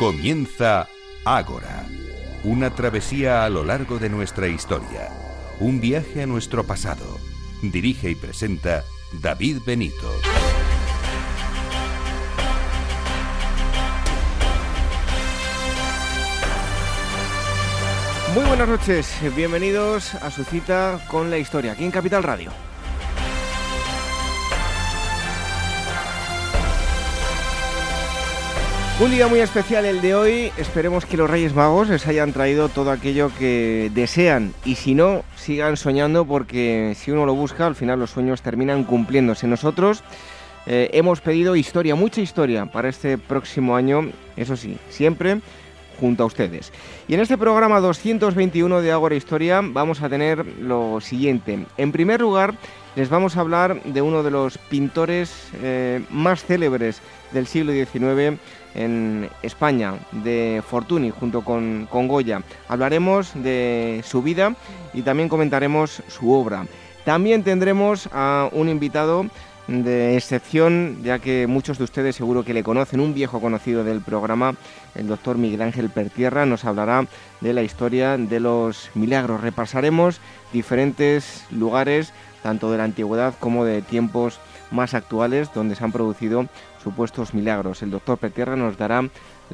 Comienza Ágora, una travesía a lo largo de nuestra historia, un viaje a nuestro pasado. Dirige y presenta David Benito. Muy buenas noches, bienvenidos a su cita con la historia aquí en Capital Radio. Un día muy especial el de hoy, esperemos que los Reyes Magos les hayan traído todo aquello que desean y si no, sigan soñando porque si uno lo busca, al final los sueños terminan cumpliéndose. Nosotros eh, hemos pedido historia, mucha historia para este próximo año, eso sí, siempre junto a ustedes. Y en este programa 221 de Ágora Historia vamos a tener lo siguiente. En primer lugar, les vamos a hablar de uno de los pintores eh, más célebres del siglo XIX en España, de Fortuny, junto con, con Goya. Hablaremos de su vida y también comentaremos su obra. También tendremos a un invitado de excepción, ya que muchos de ustedes seguro que le conocen, un viejo conocido del programa, el doctor Miguel Ángel Pertierra, nos hablará de la historia de los milagros. Repasaremos diferentes lugares, tanto de la antigüedad como de tiempos más actuales, donde se han producido supuestos milagros. El doctor Pertierra nos dará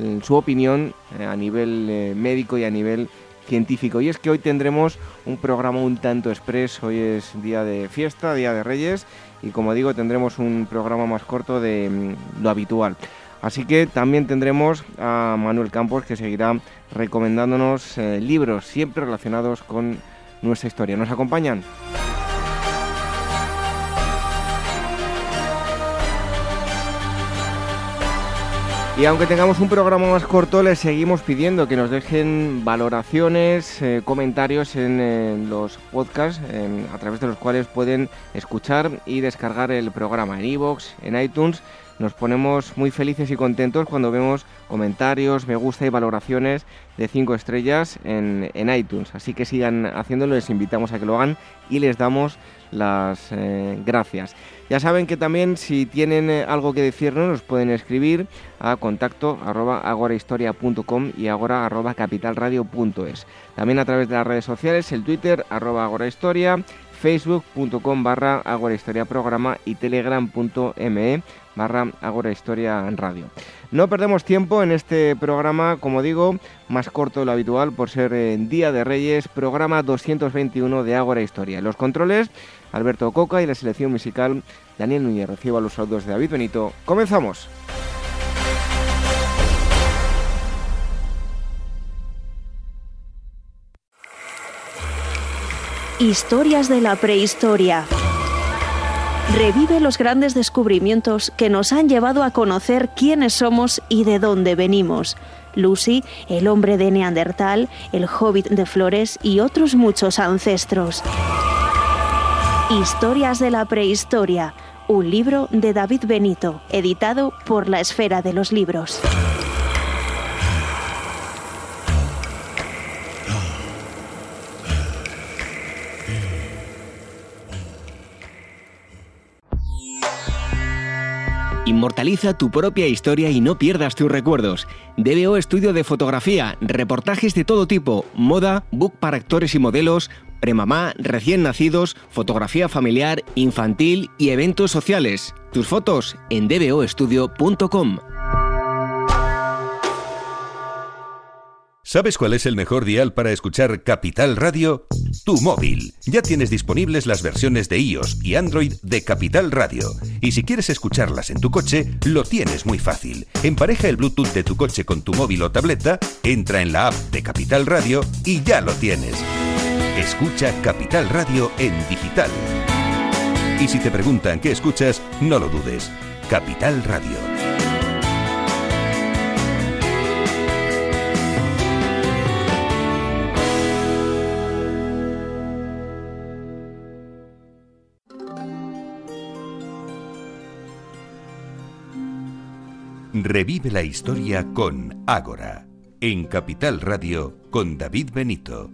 eh, su opinión eh, a nivel eh, médico y a nivel científico. Y es que hoy tendremos un programa un tanto express, hoy es día de fiesta, día de Reyes, y como digo, tendremos un programa más corto de mm, lo habitual. Así que también tendremos a Manuel Campos que seguirá recomendándonos libros siempre relacionados con nuestra historia. ¿Nos acompañan? Y aunque tengamos un programa más corto, les seguimos pidiendo que nos dejen valoraciones, eh, comentarios en, los podcasts a través de los cuales pueden escuchar y descargar el programa en iVoox, en iTunes. Nos ponemos muy felices y contentos cuando vemos comentarios, me gusta y valoraciones de 5 estrellas en, en, iTunes. Así que sigan haciéndolo, les invitamos a que lo hagan y les damos las eh, gracias. Ya saben que también si tienen eh, algo que decirnos nos pueden escribir a contacto agorahistoria.com y agora arroba. También a través de las redes sociales, el Twitter arroba agorahistoria, facebook.com barra agorahistoria programa y telegram.me barra agorahistoria radio. No perdemos tiempo en este programa, como digo, más corto de lo habitual por ser en Día de Reyes, programa 221 de Ágora Historia. Los controles Alberto Coca y la selección musical Daniel Núñez. Reciba los saludos de David Benito. ¡Comenzamos! Historias de la prehistoria. Revive los grandes descubrimientos que nos han llevado a conocer quiénes somos y de dónde venimos. Lucy, el hombre de Neandertal, el hobbit de Flores y otros muchos ancestros. Historias de la prehistoria, un libro de David Benito, editado por la Esfera de los Libros. Inmortaliza tu propia historia y no pierdas tus recuerdos. DBO Estudio de Fotografía, reportajes de todo tipo, moda, book para actores y modelos, premamá, recién nacidos, fotografía familiar, infantil y eventos sociales. Tus fotos en dboestudio.com. ¿Sabes cuál es el mejor dial para escuchar Capital Radio? Tu móvil. Ya tienes disponibles las versiones de iOS y Android de Capital Radio. Y si quieres escucharlas en tu coche, lo tienes muy fácil. Empareja el Bluetooth de tu coche con tu móvil o tableta, entra en la app de Capital Radio y ya lo tienes. Escucha Capital Radio en digital. Y si te preguntan qué escuchas, no lo dudes. Capital Radio. Revive la historia con Ágora, en Capital Radio con David Benito.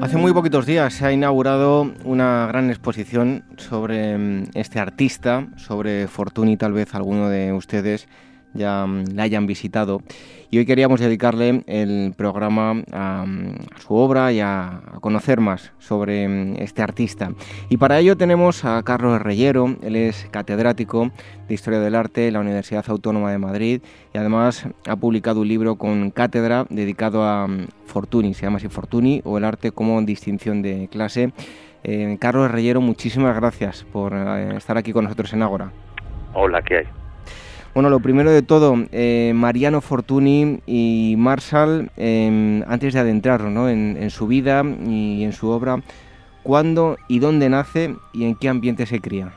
Hace muy poquitos días se ha inaugurado una gran exposición sobre mm, este artista, sobre Fortuny, tal vez alguno de ustedes mm, la hayan visitado. Y hoy queríamos dedicarle el programa a, mm, su obra y a, conocer más sobre este artista. Y para ello tenemos a Carlos Reyero, él es catedrático de Historia del Arte en la Universidad Autónoma de Madrid y además ha publicado un libro con cátedra dedicado a Fortuny, se llama así Fortuny o el arte como distinción de clase. Eh, Carlos Reyero, muchísimas gracias por eh, estar aquí con nosotros en Ágora. Hola, ¿qué hay? Bueno, lo primero de todo, eh, Mariano Fortuny y Marshall, em, antes de adentrarnos ¿no? en, su vida y en su obra, ¿cuándo y dónde nace y en qué ambiente se cría?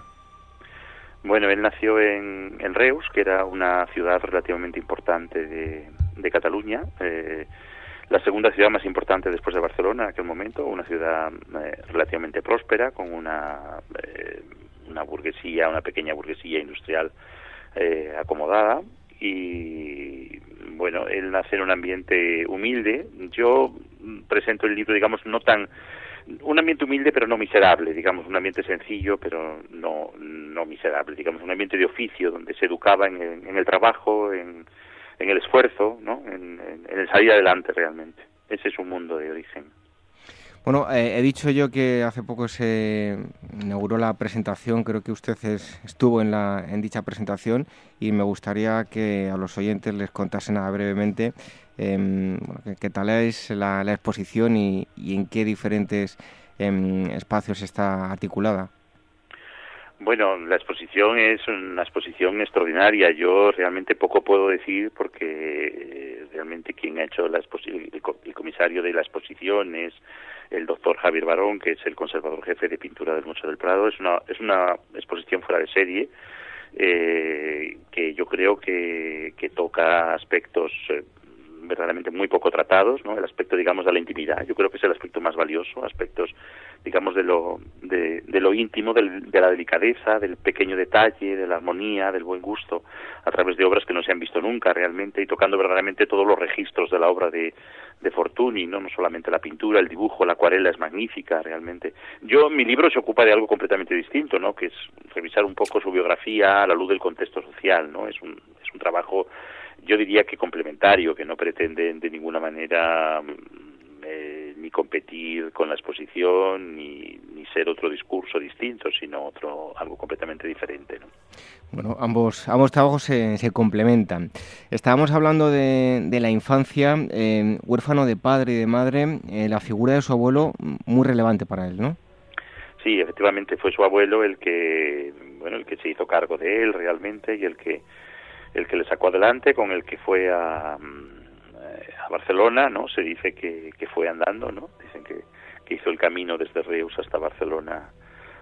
Bueno, él nació en, Reus, que era una ciudad relativamente importante de, Cataluña la segunda ciudad más importante después de Barcelona en aquel momento, una ciudad eh, relativamente próspera, con una, eh, una burguesía, una pequeña burguesía industrial eh, acomodada. Y bueno, él nace en un ambiente humilde. Yo presento el libro, digamos, no tan un ambiente humilde pero no miserable, digamos, un ambiente sencillo pero no, no miserable, digamos, un ambiente de oficio donde se educaba en en el trabajo, en, en el esfuerzo, ¿no? en, el salir adelante realmente. Ese es un mundo de origen. Bueno, eh, he dicho yo que hace poco se inauguró la presentación, creo que usted estuvo en, la, en dicha presentación y me gustaría que a los oyentes les contase nada brevemente em, qué tal es la, exposición y, en qué diferentes em, espacios está articulada. Bueno, la exposición es una exposición extraordinaria. Yo realmente poco puedo decir porque eh, realmente quien ha hecho la el comisario de la exposición es el doctor Javier Barón, que es el conservador jefe de pintura del Museo del Prado. Es una, es una exposición fuera de serie eh, que yo creo que, que toca aspectos eh, verdaderamente muy poco tratados, ¿no? El aspecto, digamos, de la intimidad. Yo creo que es el aspecto más valioso, aspectos, digamos, de lo, de, lo íntimo, de la delicadeza, del pequeño detalle, de la armonía, del buen gusto, a través de obras que no se han visto nunca realmente y tocando verdaderamente todos los registros de la obra de, de Fortuny, ¿no? No solamente la pintura, el dibujo, la acuarela es magnífica realmente. Yo, mi libro se ocupa de algo completamente distinto, ¿no? Que es revisar un poco su biografía a la luz del contexto social, ¿no? Es un, es un trabajo yo diría que complementario, que no pretende de ninguna manera mm, eh, ni competir con la exposición ni, ni, ser otro discurso distinto, sino otro algo completamente diferente. ¿no? Bueno, ambos, ambos trabajos se, se complementan. Estábamos hablando de, de la infancia, eh, huérfano de padre y de madre, eh, la figura de su abuelo muy relevante para él, ¿no? Sí, efectivamente fue su abuelo el que, bueno, el que se hizo cargo de él realmente y el que el que le sacó adelante, con el que fue a, a Barcelona, ¿no? Se dice que, que fue andando, ¿no? Dicen que, que, hizo el camino desde Reus hasta Barcelona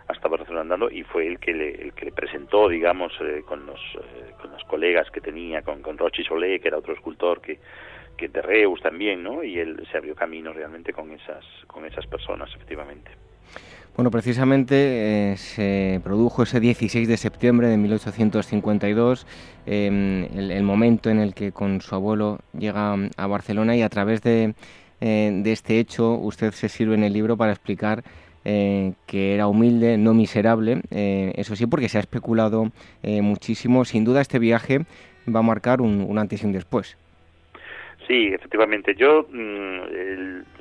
hasta Barcelona andando y fue el que le, el que le presentó, digamos, eh, con los eh, con los colegas que tenía, con, con Rochi Solé, que era otro escultor que, que de Reus también, ¿no? Y él se abrió camino realmente con esas con esas personas, efectivamente. Bueno, precisamente eh, se produjo ese 16 de septiembre de 1852, em, el, momento en el que con su abuelo llega a Barcelona y a través de, eh, este hecho usted se sirve en el libro para explicar eh, que era humilde, no miserable, eso sí, porque se ha especulado muchísimo. Sin duda este viaje va a marcar un antes y un después. Sí, efectivamente. Yo, mm,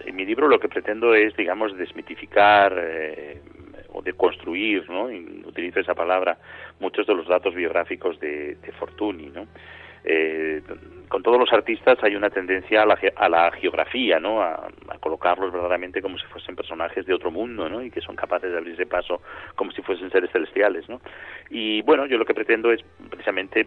en mi libro lo que pretendo es, digamos, desmitificar eh, o deconstruir, ¿no? utilizo esa palabra, muchos de los datos biográficos de, de Fortuny, ¿no? Eh, con todos los artistas hay una tendencia a la, a la geografía, ¿no? A, a, colocarlos verdaderamente como si fuesen personajes de otro mundo, ¿no? Y que son capaces de abrirse paso como si fuesen seres celestiales, ¿no? Y bueno, yo lo que pretendo es precisamente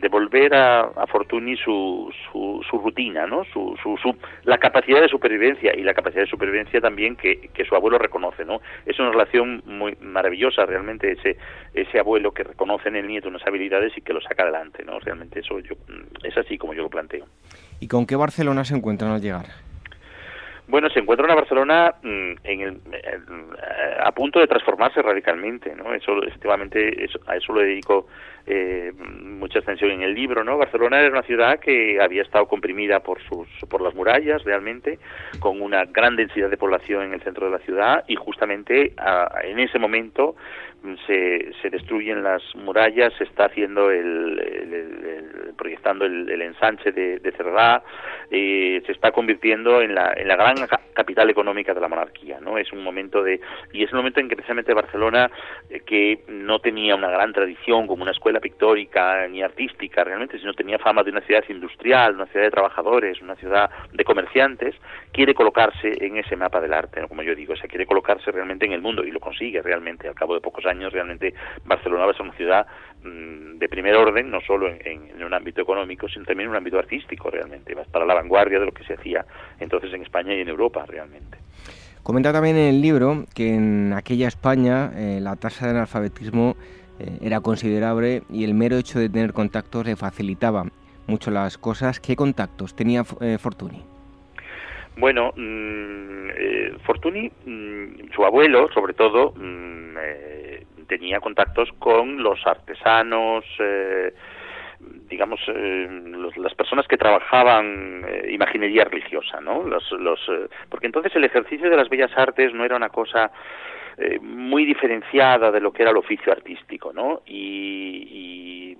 devolver a, a Fortuny su, su, su, rutina, ¿no? Su, su, la capacidad de supervivencia y la capacidad de supervivencia también que, que, su abuelo reconoce, ¿no? Es una relación muy maravillosa realmente ese, ese abuelo que reconoce en el nieto unas habilidades y que lo saca adelante, ¿no? Realmente eso yo, es así como yo lo planteo. ¿Y con qué Barcelona se encuentran al llegar? Bueno, se encuentra en Barcelona mm, en el, a punto de transformarse radicalmente, ¿no? Eso, efectivamente, eso, a eso lo dedico eh, mucha atención en el libro, ¿no? Barcelona era una ciudad que había estado comprimida por sus por las murallas realmente, con una gran densidad de población en el centro de la ciudad y justamente en ese momento se, se destruyen las murallas, se está haciendo el, proyectando el, ensanche de, de Cerdá, y se está convirtiendo en la, en la gran capital económica de la monarquía, ¿no? Es un momento de y es un momento en que precisamente Barcelona eh, que no tenía una gran tradición como una escuela pictórica ni artística realmente, sino tenía fama de una ciudad industrial, una ciudad de trabajadores, una ciudad de comerciantes, quiere colocarse en ese mapa del arte, como yo digo, o sea, quiere colocarse realmente en el mundo y lo consigue realmente al cabo de pocos años realmente Barcelona va a ser una ciudad mm, de primer orden, no solo en, un ámbito económico, sino también en un ámbito artístico realmente, va a la vanguardia de lo que se hacía entonces en España y en Europa realmente. Comenta también en el libro que en aquella España eh, la tasa de analfabetismo eh, era considerable y el mero hecho de tener contactos le facilitaba mucho las cosas. ¿Qué contactos tenía eh, Fortuny? Bueno, mm, Fortuny, mm, su abuelo, sobre todo, mm, tenía contactos con los artesanos, eh, digamos, eh, las personas que trabajaban eh, imaginería religiosa, ¿no? Los, los, porque entonces el ejercicio de las bellas artes no era una cosa muy diferenciada de lo que era el oficio artístico, ¿no? Y,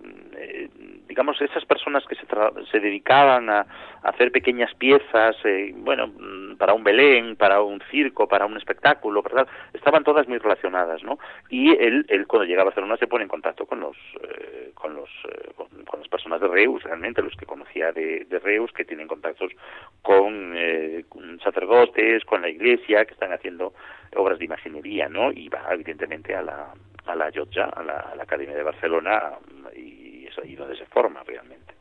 digamos, esas personas que se, se dedicaban a, hacer pequeñas piezas, eh, bueno, mm, para un Belén, para un circo, para un espectáculo, ¿verdad? Estaban todas muy relacionadas, ¿no? Y él, él cuando llega a Barcelona se pone en contacto con los, eh, con los, eh, con, las personas de Reus, realmente los que conocía de, de Reus, que tienen contactos con, con sacerdotes, con la iglesia, que están haciendo obras de imaginería, ¿no? Y va evidentemente a la, a la a la, a la Academia de Barcelona, y donde se forma realmente.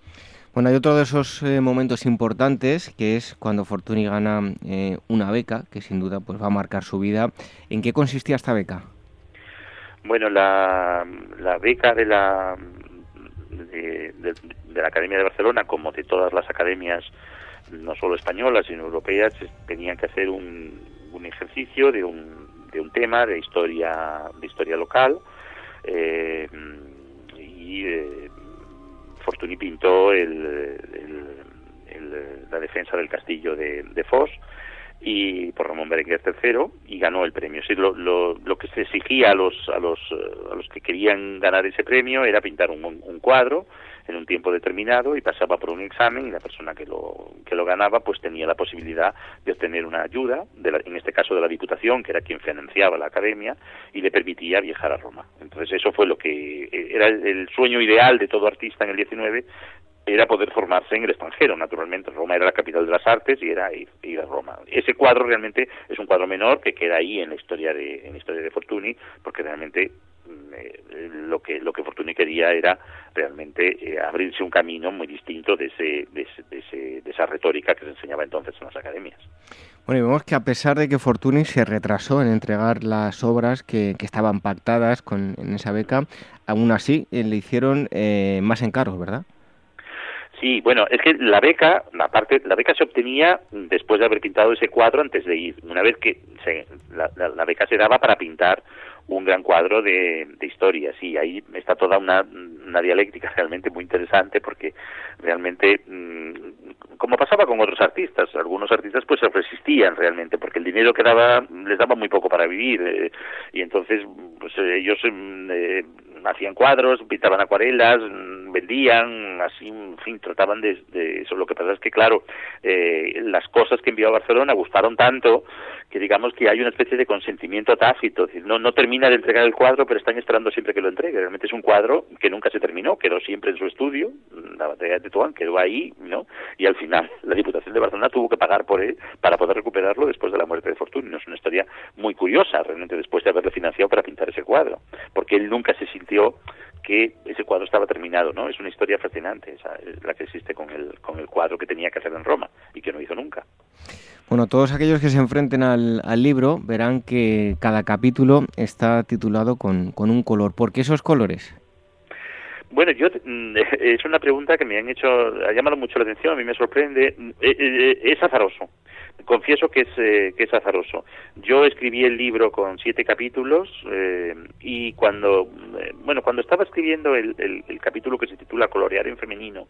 Bueno, hay otro de esos eh, momentos importantes que es cuando Fortuny gana eh, una beca que sin duda pues va a marcar su vida. ¿En qué consistía esta beca? Bueno, la, la beca de la de, la Academia de Barcelona, como de todas las academias, no solo españolas sino europeas, tenían que hacer un, un ejercicio de un, de un tema de historia de historia local eh, y Fortuny pintó el, la defensa del castillo de, Foz y por Ramón Berenguer III y ganó el premio. Sí, lo, lo, que se exigía a los, a, los, a los que querían ganar ese premio era pintar un, un cuadro en un tiempo determinado y pasaba por un examen y la persona que lo, que lo ganaba pues tenía la posibilidad de obtener una ayuda, de en este caso de la Diputación, que era quien financiaba la academia, y le permitía viajar a Roma. Entonces eso fue lo que eh, era el sueño ideal de todo artista en el 19, era poder formarse en el extranjero, naturalmente. Roma era la capital de las artes y era ir, a Roma. Ese cuadro realmente es un cuadro menor que queda ahí en la historia de, en la historia de Fortuny, porque realmente lo que lo que Fortuny quería era realmente eh, abrirse un camino muy distinto de, ese, de, ese, de, esa retórica que se enseñaba entonces en las academias. Bueno, y vemos que a pesar de que Fortuny se retrasó en entregar las obras que, que estaban pactadas con, en esa beca, aún así eh, le hicieron más encargos, ¿verdad? Sí, bueno, es que la beca, aparte, la beca se obtenía después de haber pintado ese cuadro antes de ir. Una vez que se, la, la, beca se daba para pintar un gran cuadro de, de historia, sí, ahí está toda una, una dialéctica realmente muy interesante porque realmente, mm, como pasaba con otros artistas, algunos artistas pues se resistían realmente porque el dinero que daba les daba muy poco para vivir eh, y entonces pues ellos mm, eh, hacían cuadros, pintaban acuarelas, mm, vendían, así, en fin, trataban de, eso. Lo que pasa es que, claro, eh, las cosas que envió a Barcelona gustaron tanto que digamos que hay una especie de consentimiento tácito, no, no termina de entregar el cuadro, pero están esperando siempre que lo entregue. Realmente es un cuadro que nunca se terminó, quedó siempre en su estudio, la batalla de Tetuán quedó ahí, ¿no? Y al final la Diputación de Barcelona tuvo que pagar por él para poder recuperarlo después de la muerte de Fortunio. Es una historia muy curiosa, realmente, después de haberle financiado para pintar ese cuadro, porque él nunca se sintió que ese cuadro estaba terminado, ¿no? Es una historia fascinante, esa, la que existe con el, con el cuadro que tenía que hacer en Roma y que no hizo nunca. Bueno, todos aquellos que se enfrenten al, libro verán que cada capítulo está titulado con, un color. ¿Por qué esos colores? Bueno, yo mm, es una pregunta que me han hecho, ha llamado mucho la atención, a mí me sorprende. Eh, eh, es azaroso. Confieso que es, que es azaroso. Yo escribí el libro con siete capítulos y cuando, bueno, cuando estaba escribiendo el, el capítulo que se titula Colorear en femenino,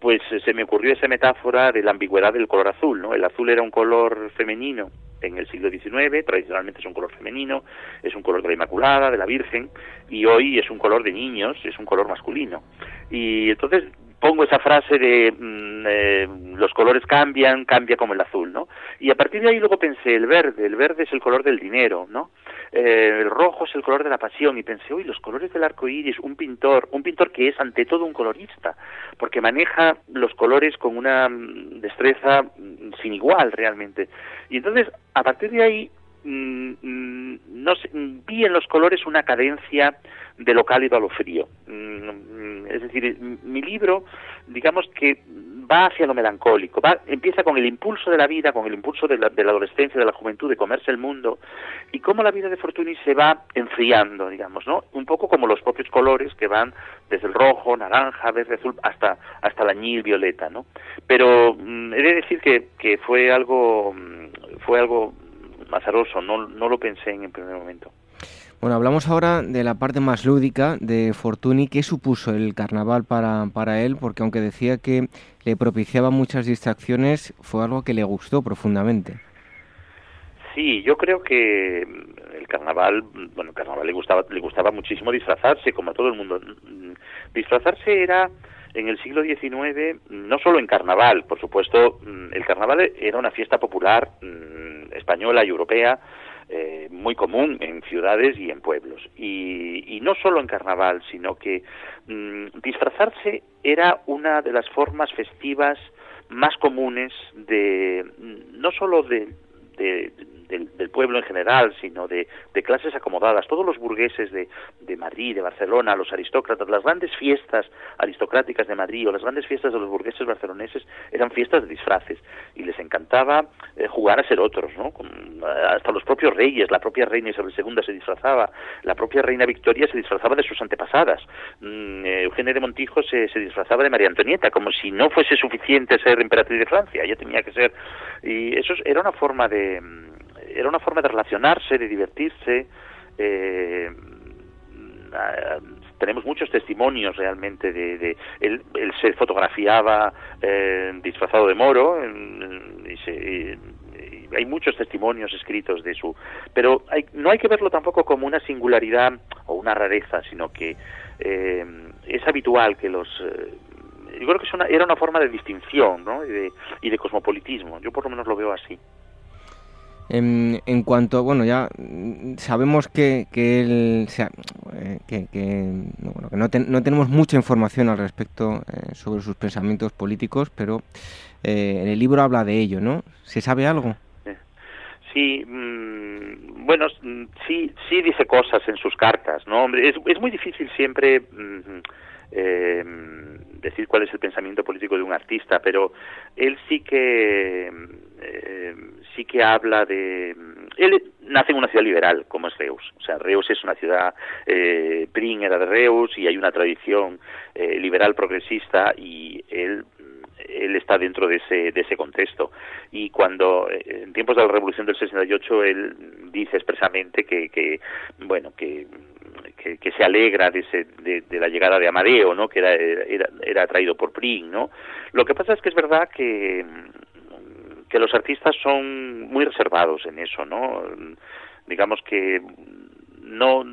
pues eh, se me ocurrió esa metáfora de la ambigüedad del color azul, ¿no? El azul era un color femenino en el siglo XIX, tradicionalmente es un color femenino, es un color de la Inmaculada, de la Virgen, y hoy es un color de niños, es un color masculino. Y entonces pongo esa frase de mm, eh, los colores cambian, cambia como el azul, ¿no? Y a partir de ahí luego pensé el verde, el verde es el color del dinero, ¿no? Eh, el rojo es el color de la pasión y pensé, uy, los colores del arco iris, un pintor, un pintor que es ante todo un colorista, porque maneja los colores con una mm, destreza mm, sin igual realmente. Y entonces, a partir de ahí, no vi en los colores una cadencia de lo cálido a lo frío. Mm, es decir, mi libro, digamos que va hacia lo melancólico, va, empieza con el impulso de la vida, con el impulso de la, de la, adolescencia, de la juventud, de comerse el mundo, y cómo la vida de Fortuny se va enfriando, digamos, ¿no? Un poco como los propios colores que van desde el rojo, naranja, verde, azul, hasta, hasta el añil, violeta, ¿no? Pero mm, he de decir que, que fue algo, mm, fue algo azaroso, no, no lo pensé en el primer momento. Bueno, hablamos ahora de la parte más lúdica de Fortuny. ¿Qué supuso el carnaval para, para él? Porque aunque decía que le propiciaba muchas distracciones, fue algo que le gustó profundamente. Sí, yo creo que el carnaval, bueno, el carnaval le gustaba, le gustaba muchísimo disfrazarse, como a todo el mundo. Disfrazarse era en el siglo XIX, no solo en carnaval, por supuesto, el carnaval era una fiesta popular mm, española y europea eh, muy común en ciudades y en pueblos. Y, no solo en carnaval, sino que mm, disfrazarse era una de las formas festivas más comunes de no solo de, del, pueblo en general, sino de, clases acomodadas. Todos los burgueses de, de, Madrid, de Barcelona, los aristócratas, las grandes fiestas aristocráticas de Madrid o las grandes fiestas de los burgueses barceloneses eran fiestas de disfraces. Y les encantaba eh, jugar a ser otros, ¿no? hasta los propios reyes, la propia reina Isabel II se disfrazaba, la propia reina Victoria se disfrazaba de sus antepasadas, mm, eh, Eugenia de Montijo se, se disfrazaba de María Antonieta, como si no fuese suficiente ser emperatriz de Francia, ella tenía que ser... Y eso era una forma de era una forma de relacionarse, de divertirse. Eh, tenemos muchos testimonios realmente de, él, se fotografiaba eh, disfrazado de moro y, hay muchos testimonios escritos de su pero no hay que verlo tampoco como una singularidad o una rareza sino que eh, es habitual que los yo creo que era una forma de distinción ¿no? y de cosmopolitismo yo por lo menos lo veo así en, en, cuanto, bueno, ya sabemos que, que él, sea, eh, que, bueno, que no, no, tenemos mucha información al respecto eh, sobre sus pensamientos políticos, pero eh, en el libro habla de ello, ¿no? ¿Se sabe algo? Sí, mmm, bueno, sí, sí dice cosas en sus cartas, ¿no? Es, es muy difícil siempre eh, decir cuál es el pensamiento político de un artista, pero él sí que eh, sí que habla de él nace en una ciudad liberal como es Reus, o sea Reus es una ciudad eh, Pring era de Reus y hay una tradición eh, liberal progresista y él él está dentro de ese, de ese contexto. Y cuando, eh, en tiempos de la Revolución del 68, él dice expresamente que, que bueno, que que, se alegra de, de, la llegada de Amadeo, ¿no? que era, era, era traído por Pring. ¿no? Lo que pasa es que es verdad que, que los artistas son muy reservados en eso, ¿no? digamos que no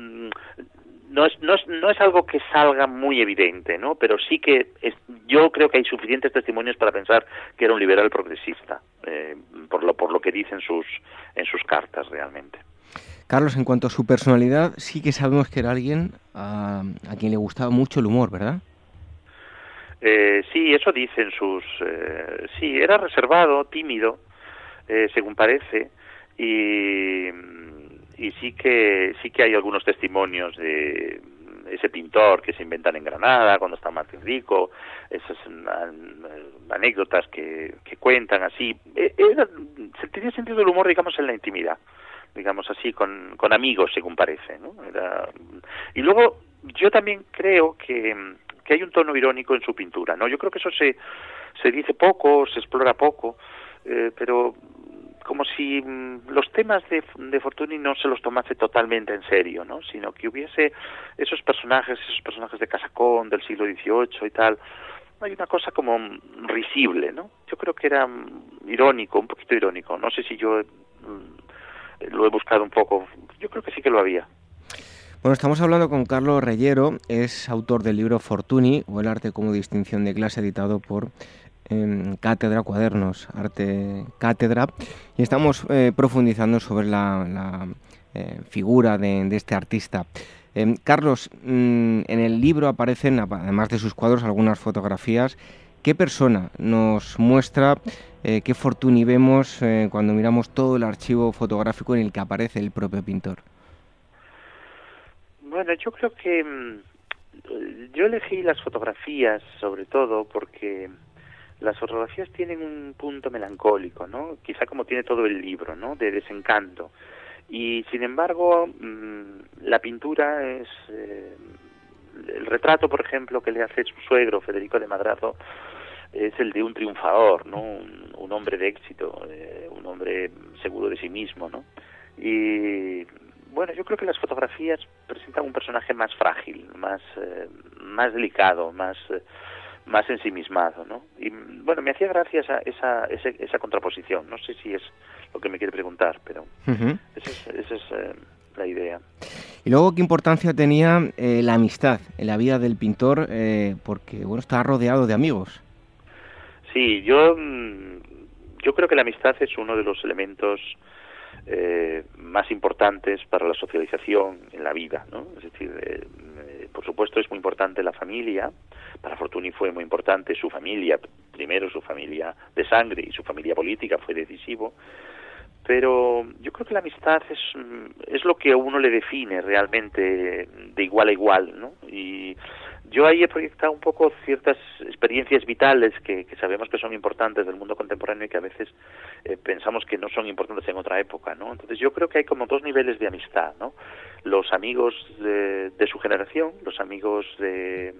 no es, no es, no es algo que salga muy evidente, ¿no? Pero sí que es, yo creo que hay suficientes testimonios para pensar que era un liberal progresista, eh, por lo por lo que dicen sus en sus cartas realmente. Carlos, en cuanto a su personalidad, sí que sabemos que era alguien a, quien le gustaba mucho el humor, ¿verdad? Eh, sí, eso dicen sus... Eh, sí, era reservado, tímido, eh, según parece, y, sí que sí que hay algunos testimonios de ese pintor que se inventan en Granada cuando está Martín Rico, esas anécdotas que, que cuentan así. Era, se tenía sentido del humor, digamos, en la intimidad digamos así, con, con amigos, según parece. ¿no? Era... Y luego yo también creo que que hay un tono irónico en su pintura, ¿no? Yo creo que eso se, se dice poco, se explora poco, eh, pero como si mm, los temas de, de, Fortuny no se los tomase totalmente en serio, ¿no? Sino que hubiese esos personajes, esos personajes de Casacón del siglo XVIII y tal. Hay una cosa como risible, ¿no? Yo creo que era mm, irónico, un poquito irónico. No sé si yo mm, lo he buscado un poco. Yo creo que sí que lo había. Bueno, estamos hablando con Carlos Reyero, es autor del libro Fortuny o el arte como distinción de clase editado por en Cátedra Cuadernos, Arte Cátedra, y estamos eh, profundizando sobre la, eh, figura de, este artista. Em, Carlos, mm, en el libro aparecen, además de sus cuadros, algunas fotografías. ¿Qué persona nos muestra, eh, qué fortuna vemos cuando miramos todo el archivo fotográfico en el que aparece el propio pintor? Bueno, yo creo que mm, yo elegí las fotografías sobre todo porque las fotografías tienen un punto melancólico, ¿no? Quizá como tiene todo el libro, ¿no? De desencanto. Y sin embargo, mm, la pintura es eh, el retrato, por ejemplo, que le hace su suegro Federico de Madrazo es el de un triunfador, ¿no? Un, hombre de éxito, eh, un hombre seguro de sí mismo, ¿no? Y bueno, yo creo que las fotografías presentan un personaje más frágil, más eh, más delicado, más más ensimismado, ¿no? Y bueno, me hacía gracia esa, esa, esa, contraposición. No sé si es lo que me quiere preguntar, pero esa es, eh, la idea. Y luego, ¿qué importancia tenía eh, la amistad en la vida del pintor? Eh, porque, bueno, está rodeado de amigos. Sí, yo, yo creo que la amistad es uno de los elementos más importantes para la socialización en la vida, ¿no? Es decir, por supuesto es muy importante la familia, para Fortuny fue muy importante su familia, primero su familia de sangre y su familia política fue decisivo, pero yo creo que la amistad es, es lo que a uno le define realmente de igual a igual, ¿no? Y yo ahí he proyectado un poco ciertas experiencias vitales que, sabemos que son importantes del mundo contemporáneo y que a veces eh, pensamos que no son importantes en otra época, ¿no? Entonces yo creo que hay como dos niveles de amistad, ¿no? Los amigos de, su generación, los amigos de,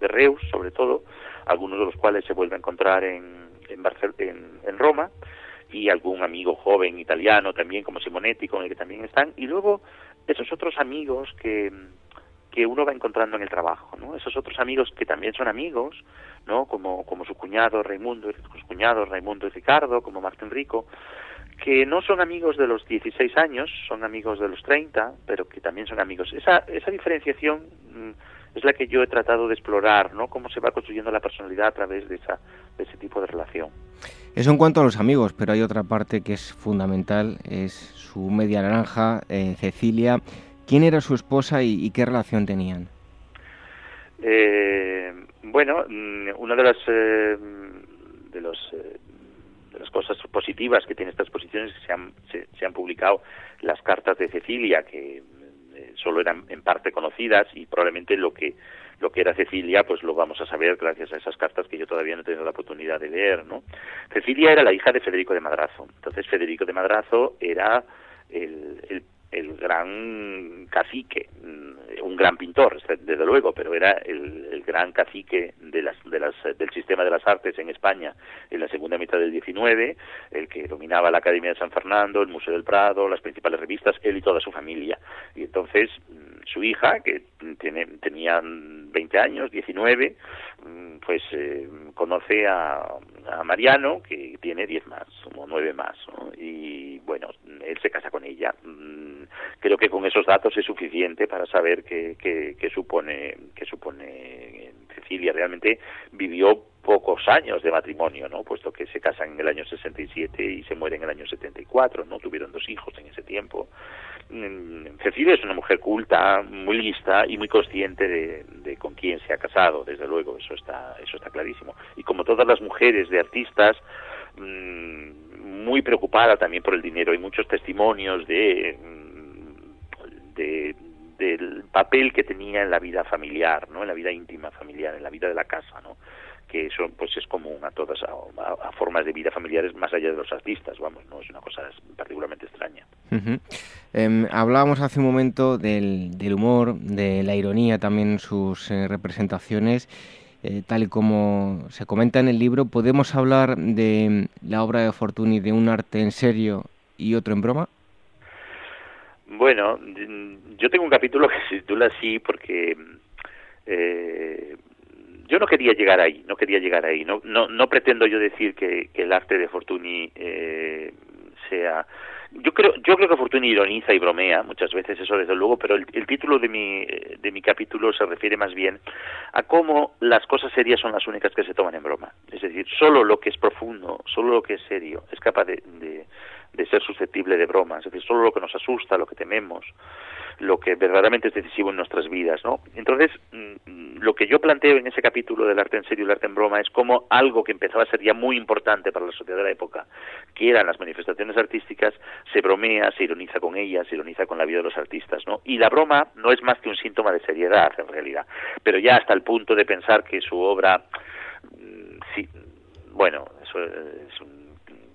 de Reus, sobre todo, algunos de los cuales se vuelve a encontrar en, en, en, Roma, y algún amigo joven italiano también, como Simonetti, con el que también están, y luego esos otros amigos que, que uno va encontrando en el trabajo, ¿no? Esos otros amigos que también son amigos, ¿no? Como, como su cuñado Raimundo, sus cuñados Raimundo y Ricardo, como Martín Rico, que no son amigos de los 16 años, son amigos de los 30, pero que también son amigos. Esa, esa diferenciación mm, es la que yo he tratado de explorar, ¿no? Cómo se va construyendo la personalidad a través de, esa, de ese tipo de relación. Eso en cuanto a los amigos, pero hay otra parte que es fundamental, es su media naranja, eh, Cecilia. ¿Quién era su esposa y, qué relación tenían? Eh, bueno, mm, una de las eh, de los de las cosas positivas que tiene esta exposición es que se han, se han publicado las cartas de Cecilia que solo eran en parte conocidas y probablemente lo que lo que era Cecilia, pues lo vamos a saber gracias a esas cartas que yo todavía no he tenido la oportunidad de leer, ¿no? Cecilia era la hija de Federico de Madrazo. Entonces Federico de Madrazo era el el gran cacique, mm, un gran pintor, desde luego, pero era el, gran cacique de las, de las, del sistema de las artes en España en la segunda mitad del XIX, el que dominaba la Academia de San Fernando, el Museo del Prado, las principales revistas, él y toda su familia. Y entonces su hija, que tiene, tenía 20 años, 19, mm, pues eh, conoce a, a, Mariano, que tiene 10 más, como 9 más, y bueno, él se casa con ella. Creo que con esos datos es suficiente para saber qué, supone qué supone Cecilia. Realmente vivió pocos años de matrimonio, ¿no? Puesto que se casan en el año 67 y se mueren en el año 74, ¿no? Tuvieron dos hijos en ese tiempo. Mm, Cecilia es una mujer culta, muy lista y muy consciente de, con quién se ha casado, desde luego, eso está, eso está clarísimo. Y como todas las mujeres de artistas, mm, muy preocupada también por el dinero. Hay muchos testimonios de del papel que tenía en la vida familiar, ¿no? En la vida íntima familiar, en la vida de la casa, ¿no? Que eso pues es común a todas a, formas de vida familiares más allá de los artistas, vamos, no es una cosa particularmente extraña. Em, hablábamos hace un momento del, humor, de la ironía, también sus eh, representaciones. Eh, tal y como se comenta en el libro, ¿podemos hablar de la obra de Fortuny de un arte en serio y otro en broma? Bueno, yo tengo un capítulo que se titula así porque eh, yo no quería llegar ahí, no quería llegar ahí. No, no, no pretendo yo decir que, el arte de Fortuny eh, sea yo creo yo creo que Fortuny ironiza y bromea muchas veces eso desde luego pero el, título de mi de mi capítulo se refiere más bien a cómo las cosas serias son las únicas que se toman en broma es decir solo lo que es profundo solo lo que es serio es capaz de, de ser susceptible de bromas es decir solo lo que nos asusta lo que tememos lo que verdaderamente es decisivo en nuestras vidas, ¿no? Entonces, mm, lo que yo planteo en ese capítulo del arte en serio y el arte en broma es como algo que empezaba a ser ya muy importante para la sociedad de la época, que eran las manifestaciones artísticas, se bromea, se ironiza con ellas, se ironiza con la vida de los artistas, ¿no? Y la broma no es más que un síntoma de seriedad, en realidad, pero ya hasta el punto de pensar que su obra, mm, sí, bueno, eso es un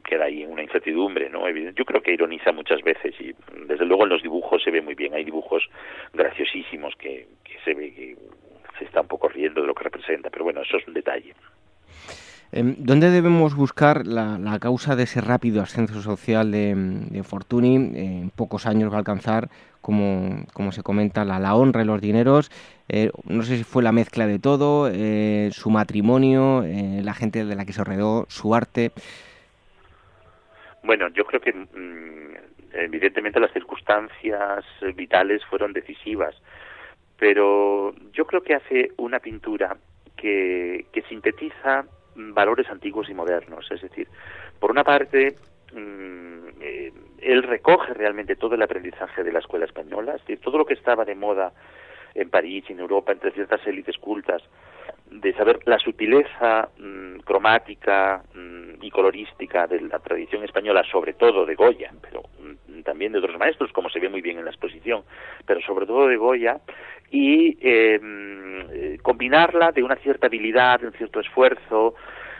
queda ahí una incertidumbre, ¿no? Yo creo que ironiza muchas veces y desde luego en los dibujos se ve muy bien. Hay dibujos graciosísimos que, se ve que se está un poco riendo de lo que representa, pero bueno, eso es un detalle. Em, ¿Dónde debemos buscar la, causa de ese rápido ascenso social de, Fortuny? En pocos años va a alcanzar, como, como se comenta, la, la honra y los dineros. Eh, no sé si fue la mezcla de todo, eh, su matrimonio, eh, la gente de la que se rodeó, su arte. Bueno, yo creo que mm, evidentemente las circunstancias vitales fueron decisivas, pero yo creo que hace una pintura que, sintetiza valores antiguos y modernos. Es decir, por una parte, mm, eh, él recoge realmente todo el aprendizaje de la escuela española, es decir, todo lo que estaba de moda en París en Europa entre ciertas élites cultas, de saber la sutileza mm, cromática mm, y colorística de la tradición española, sobre todo de Goya, pero mm, también de otros maestros, como se ve muy bien en la exposición, pero sobre todo de Goya, y eh, combinarla de una cierta habilidad, de un cierto esfuerzo,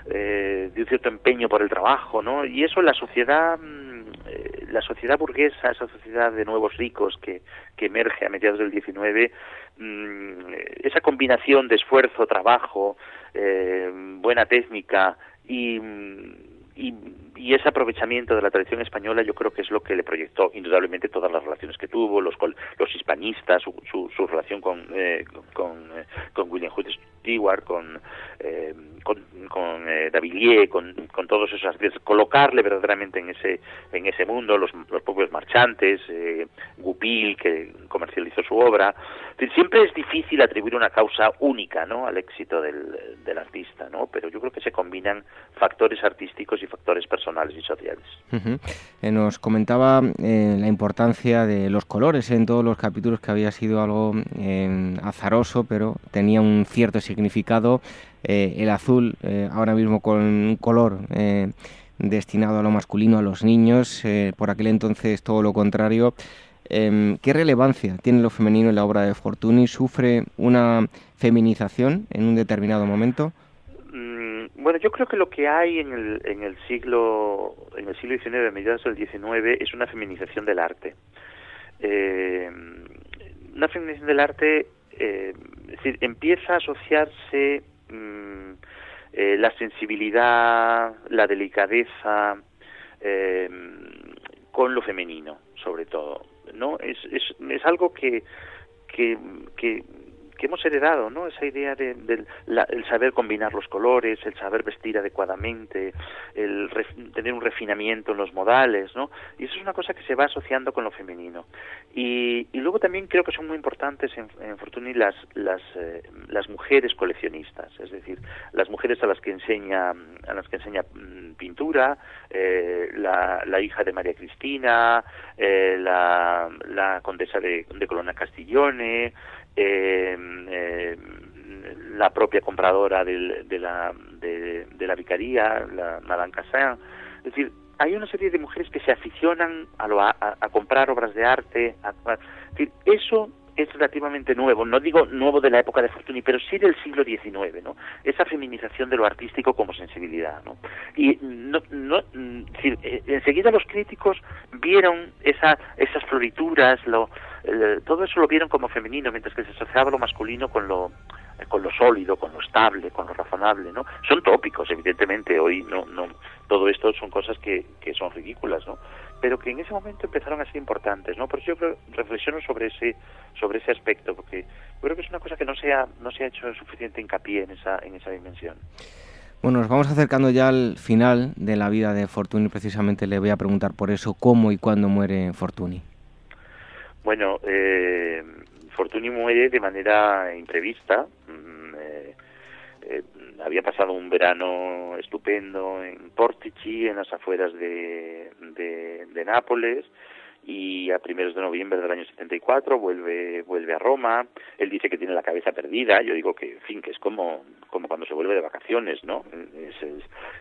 eh, de un cierto empeño por el trabajo, ¿no? Y eso la sociedad eh, la sociedad burguesa, esa sociedad de nuevos ricos que, que emerge a mediados del 19, mm, esa combinación de esfuerzo, trabajo, eh, buena técnica y, y, ese aprovechamiento de la tradición española yo creo que es lo que le proyectó indudablemente todas las relaciones que tuvo, los, los hispanistas, su, su, relación con, eh, con, William Hood Stewart, con, eh, con, con eh, con, con, todos esos colocarle verdaderamente en ese en ese mundo los, los propios marchantes, eh, Goupil que comercializó su obra. Siempre es difícil atribuir una causa única, ¿no? al éxito del, del artista, ¿no? Pero yo creo que se combinan factores artísticos y factores personales y sociales. Eh, nos comentaba eh, la importancia de los colores en todos los capítulos que había sido algo azaroso, pero tenía un cierto significado. Eh, el azul, eh, ahora mismo con un color eh, destinado a lo masculino, a los niños, por aquel entonces todo lo contrario. Em, ¿Qué relevancia tiene lo femenino en la obra de Fortuny? ¿Sufre una feminización en un determinado momento? Bueno, yo creo que lo que hay en el, en el siglo en el siglo XIX, a mediados del XIX, es una feminización del arte. una feminización del arte eh, empieza a asociarse mm, eh, la sensibilidad, la delicadeza eh, con lo femenino, sobre todo. ¿no? Es, es, es algo que, que, que que hemos heredado, ¿no? Esa idea de, el saber combinar los colores, el saber vestir adecuadamente, el tener un refinamiento en los modales, ¿no? Y eso es una cosa que se va asociando con lo femenino. Y, y luego también creo que son muy importantes en, en Fortuny las las, eh, las mujeres coleccionistas, es decir, las mujeres a las que enseña a las que enseña mm, pintura, eh, la, la, hija de María Cristina, eh, la, condesa de, de Colonna Castiglione, la propia compradora del, de, la, de, la vicaría, la Madame Cassin. Es decir, hay una serie de mujeres que se aficionan a, lo, a, comprar obras de arte. A, decir, eso es relativamente nuevo, no digo nuevo de la época de Fortuny, pero sí del siglo XIX, ¿no? Esa feminización de lo artístico como sensibilidad, ¿no? Y no, no, eh, enseguida los críticos vieron esa, esas florituras, lo, todo eso lo vieron como femenino, mientras que se asociaba lo masculino con lo con lo sólido, con lo estable, con lo razonable, ¿no? Son tópicos, evidentemente, hoy no, no, todo esto son cosas que, que son ridículas, ¿no? Pero que en ese momento empezaron a ser importantes, ¿no? Por eso yo creo, reflexiono sobre ese, sobre ese aspecto, porque creo que es una cosa que no se ha, no se ha hecho suficiente hincapié en esa, en esa dimensión. Bueno, nos vamos acercando ya al final de la vida de Fortuny, precisamente le voy a preguntar por eso, ¿cómo y cuándo muere Fortuny? Bueno, eh, Fortuny muere de manera imprevista. Mm, eh, eh, había pasado un verano estupendo en Portici, en las afueras de, de, de Nápoles, y a primeros de noviembre del año 74 vuelve vuelve a Roma él dice que tiene la cabeza perdida yo digo que en fin que es como como cuando se vuelve de vacaciones no es,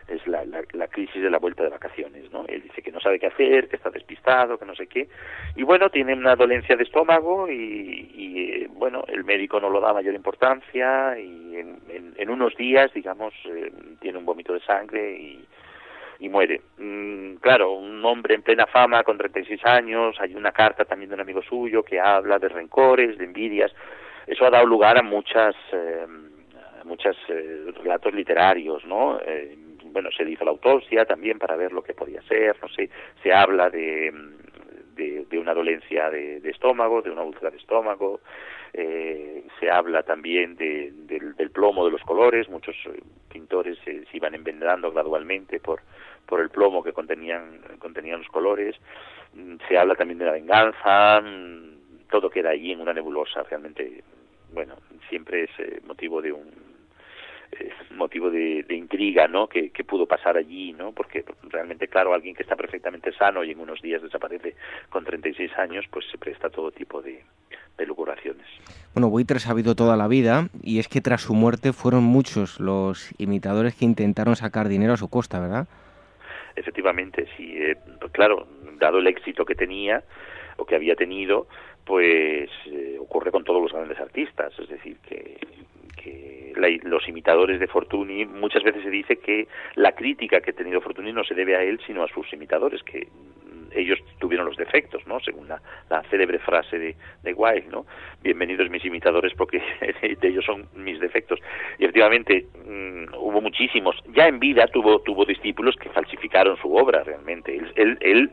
es, la, la, crisis de la vuelta de vacaciones no él dice que no sabe qué hacer que está despistado que no sé qué y bueno tiene una dolencia de estómago y, y eh, bueno el médico no lo da mayor importancia y en, en, unos días digamos eh, tiene un vómito de sangre y y muere. Mm, claro, un hombre en plena fama con 36 años, hay una carta también de un amigo suyo que habla de rencores, de envidias. Eso ha dado lugar a muchas, eh, muchos eh, relatos literarios, ¿no? Eh, bueno, se hizo la autopsia también para ver lo que podía ser, no sé, se habla de, de, de una dolencia de, estómago, de una úlcera de estómago, eh, se habla también de, del, del, plomo de los colores, muchos eh, pintores se, se iban envenenando gradualmente por, por el plomo que contenían, contenían los colores, mm, se habla también de la venganza, mm, todo queda allí en una nebulosa, realmente, bueno, siempre es eh, motivo de un eh, motivo de, de, intriga, ¿no? Que, que, pudo pasar allí, ¿no? Porque realmente, claro, alguien que está perfectamente sano y en unos días desaparece con 36 años, pues se presta todo tipo de, de locuraciones. Bueno, Buitres ha habido toda la vida y es que tras su muerte fueron muchos los imitadores que intentaron sacar dinero a su costa, ¿verdad? Efectivamente, sí. Eh, claro, dado el éxito que tenía o que había tenido, pues eh, ocurre con todos los grandes artistas, es decir, que, que la, los imitadores de Fortuny, muchas veces se dice que la crítica que ha tenido Fortuny no se debe a él, sino a sus imitadores, que ellos tuvieron los defectos, ¿no? Según la, la célebre frase de, de Wilde, ¿no? Bienvenidos mis imitadores porque de ellos son mis defectos. Y efectivamente mmm, hubo muchísimos. Ya en vida tuvo tuvo discípulos que falsificaron su obra realmente. Él, él, él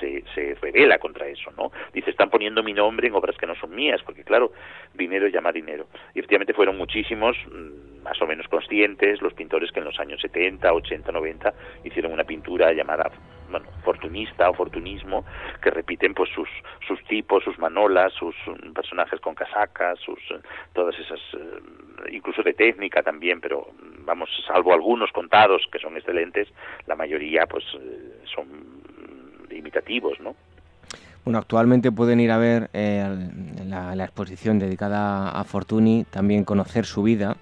se, se revela contra eso, ¿no? Dice, están poniendo mi nombre en obras que no son mías, porque claro, dinero llama dinero. Y efectivamente fueron muchísimos, más o menos conscientes, los pintores que en los años 70, 80, 90 hicieron una pintura llamada bueno, fortunista o fortunismo, que repiten pues sus, sus tipos, sus manolas, sus personajes con casacas, sus todas esas, eh, incluso de técnica también, pero vamos, salvo algunos contados que son excelentes, la mayoría pues eh, son imitativos, ¿no? Bueno, actualmente pueden ir a ver eh, la, la, exposición dedicada a Fortuny, también conocer su vida,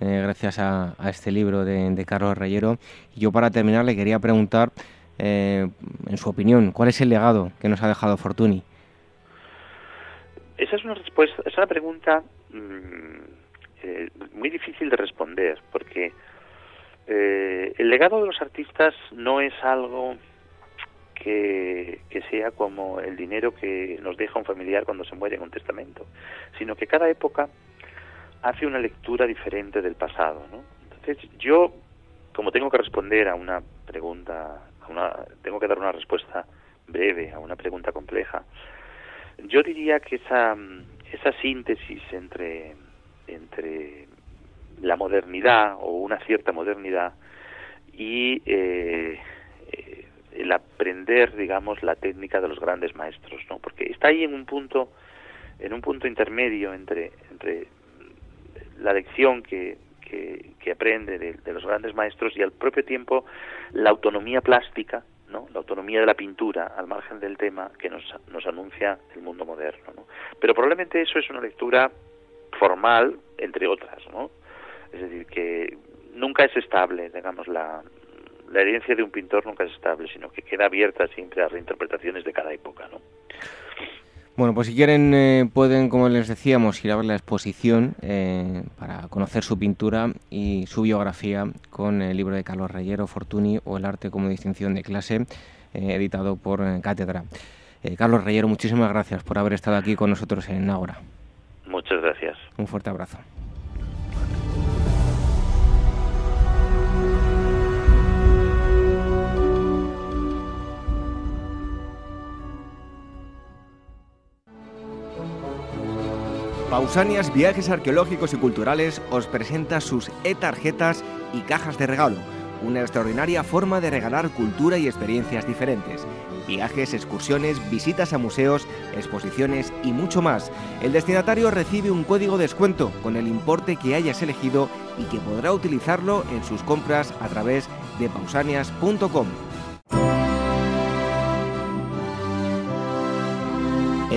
eh, gracias a, a, este libro de, de Carlos Reyero. Yo para terminar le quería preguntar eh, en su opinión, ¿cuál es el legado que nos ha dejado Fortuny? Esa es una respuesta, es una pregunta mmm, eh, muy difícil de responder, porque eh, el legado de los artistas no es algo que, que, sea como el dinero que nos deja un familiar cuando se muere en un testamento, sino que cada época hace una lectura diferente del pasado. ¿no? Entonces, yo, como tengo que responder a una pregunta tengo que dar una respuesta breve a una pregunta compleja. Yo diría que esa, esa síntesis entre, entre la modernidad o una cierta modernidad y eh, el aprender, digamos, la técnica de los grandes maestros, ¿no? Porque está ahí en un punto, en un punto intermedio entre, entre la lección que, que, que aprende de, de, los grandes maestros y al propio tiempo la autonomía plástica, ¿no? la autonomía de la pintura al margen del tema que nos, nos anuncia el mundo moderno. ¿no? Pero probablemente eso es una lectura formal, entre otras. ¿no? Es decir, que nunca es estable, digamos, la, la herencia de un pintor nunca es estable, sino que queda abierta siempre a reinterpretaciones de cada época. ¿no? Bueno, pues si quieren eh, pueden, como les decíamos, ir a ver la exposición eh, para conocer su pintura y su biografía con el libro de Carlos Reyero, Fortuny o El arte como distinción de clase, eh, editado por Cátedra. Carlos Reyero, muchísimas gracias por haber estado aquí con nosotros en Ágora. Muchas gracias. Un fuerte abrazo. Pausanias Viajes Arqueológicos y Culturales os presenta sus e-tarjetas y cajas de regalo, una extraordinaria forma de regalar cultura y experiencias diferentes. Viajes, excursiones, visitas a museos, exposiciones y mucho más. El destinatario recibe un código de descuento con el importe que hayas elegido y que podrá utilizarlo en sus compras a través de pausanias.com.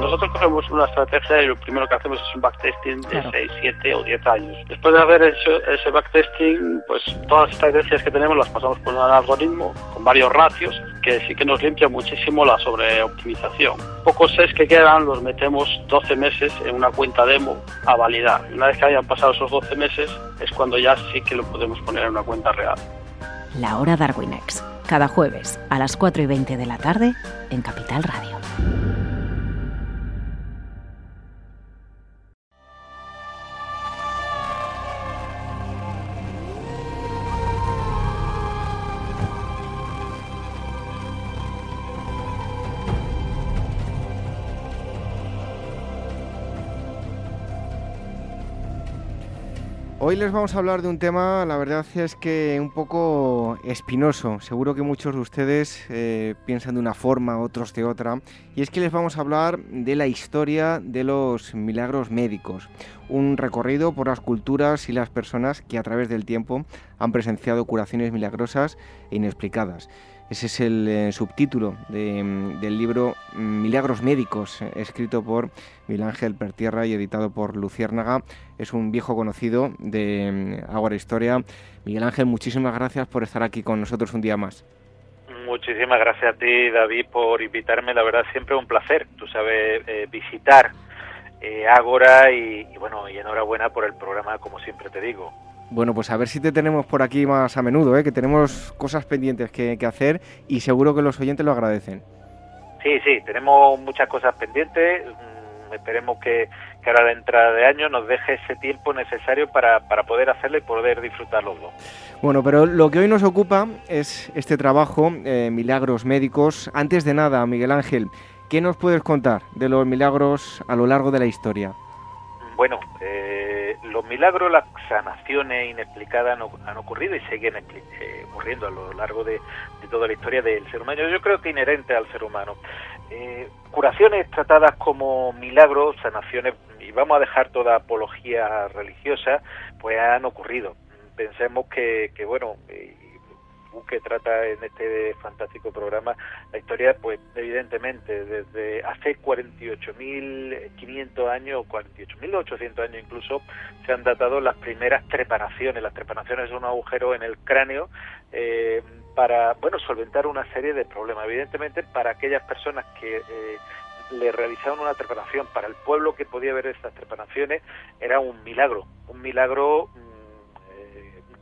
Nosotros cogemos una estrategia y lo primero que hacemos es un backtesting de 6, 7 o 10 años. Después de haber hecho ese backtesting, pues todas las estrategias que tenemos las pasamos por un algoritmo con varios ratios que sí que nos limpia muchísimo la sobreoptimización. Pocos sets que quedan los metemos 12 meses en una cuenta demo a validar. Una vez que hayan pasado esos 12 meses es cuando ya sí que lo podemos poner en una cuenta real. La hora Darwinex, cada jueves a las 4 y 20 de la tarde en Capital Radio. Hoy les vamos a hablar de un tema, la verdad es que un poco espinoso. Seguro que muchos de ustedes eh, piensan de una forma, otros de otra. Y es que les vamos a hablar de la historia de los milagros médicos. Un recorrido por las culturas y las personas que a través del tiempo han presenciado curaciones milagrosas e inexplicadas. Ese es el eh, subtítulo mm, del libro Milagros Médicos, eh, escrito por Miguel Ángel Pertierra y editado por Luciérnaga. Es un viejo conocido de mm, Ágora Historia. Miguel Ángel, muchísimas gracias por estar aquí con nosotros un día más. Muchísimas gracias a ti, David, por invitarme. La verdad, siempre un placer, tú sabes, eh, visitar Ágora y, y, bueno, y enhorabuena por el programa, como siempre te digo. Bueno, pues a ver si te tenemos por aquí más a menudo, ¿eh? que tenemos cosas pendientes que, hacer y seguro que los oyentes lo agradecen. Sí, sí, tenemos muchas cosas pendientes. Mm, esperemos que, que, ahora la entrada de año nos deje ese tiempo necesario para, para poder hacerlo y poder disfrutarlo. Bueno, pero lo que hoy nos ocupa es este trabajo, eh, Milagros Médicos. Antes de nada, Miguel Ángel, ¿qué nos puedes contar de los milagros a lo largo de la historia? Bueno, eh, los milagros, las sanaciones inexplicadas han, ocurrido y siguen eh, ocurriendo a lo largo de, toda la historia del ser humano. Yo creo que inherente al ser humano. Eh, curaciones tratadas como milagros, sanaciones, y vamos a dejar toda apología religiosa, pues han ocurrido. Pensemos que, que bueno, que trata en este fantástico programa la historia, pues evidentemente desde hace 48.500 años, 48.800 años incluso, se han datado las primeras trepanaciones. Las trepanaciones son un agujero en el cráneo eh, para, bueno, solventar una serie de problemas. Evidentemente para aquellas personas que eh, le realizaban una trepanación, para el pueblo que podía ver estas trepanaciones, era un milagro, un milagro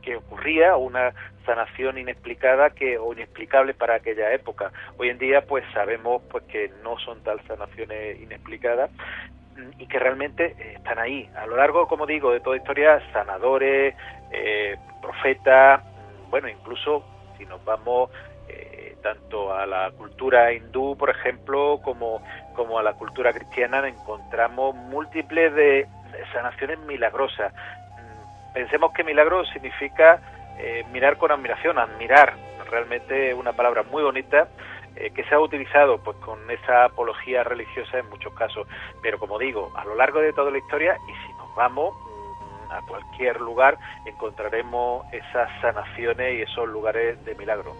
que ocurría, una sanación inexplicada que o inexplicable para aquella época. Hoy en día pues sabemos pues que no son tal sanaciones inexplicadas y que realmente están ahí. A lo largo, como digo, de toda historia, sanadores, eh, profetas, bueno, incluso si nos vamos eh, tanto a la cultura hindú, por ejemplo, como, como a la cultura cristiana, encontramos múltiples de sanaciones milagrosas pensemos que milagro significa eh, mirar con admiración, admirar, realmente una palabra muy bonita eh, que se ha utilizado pues con esa apología religiosa en muchos casos, pero como digo, a lo largo de toda la historia y si nos vamos mm, a cualquier lugar encontraremos esas sanaciones y esos lugares de milagro.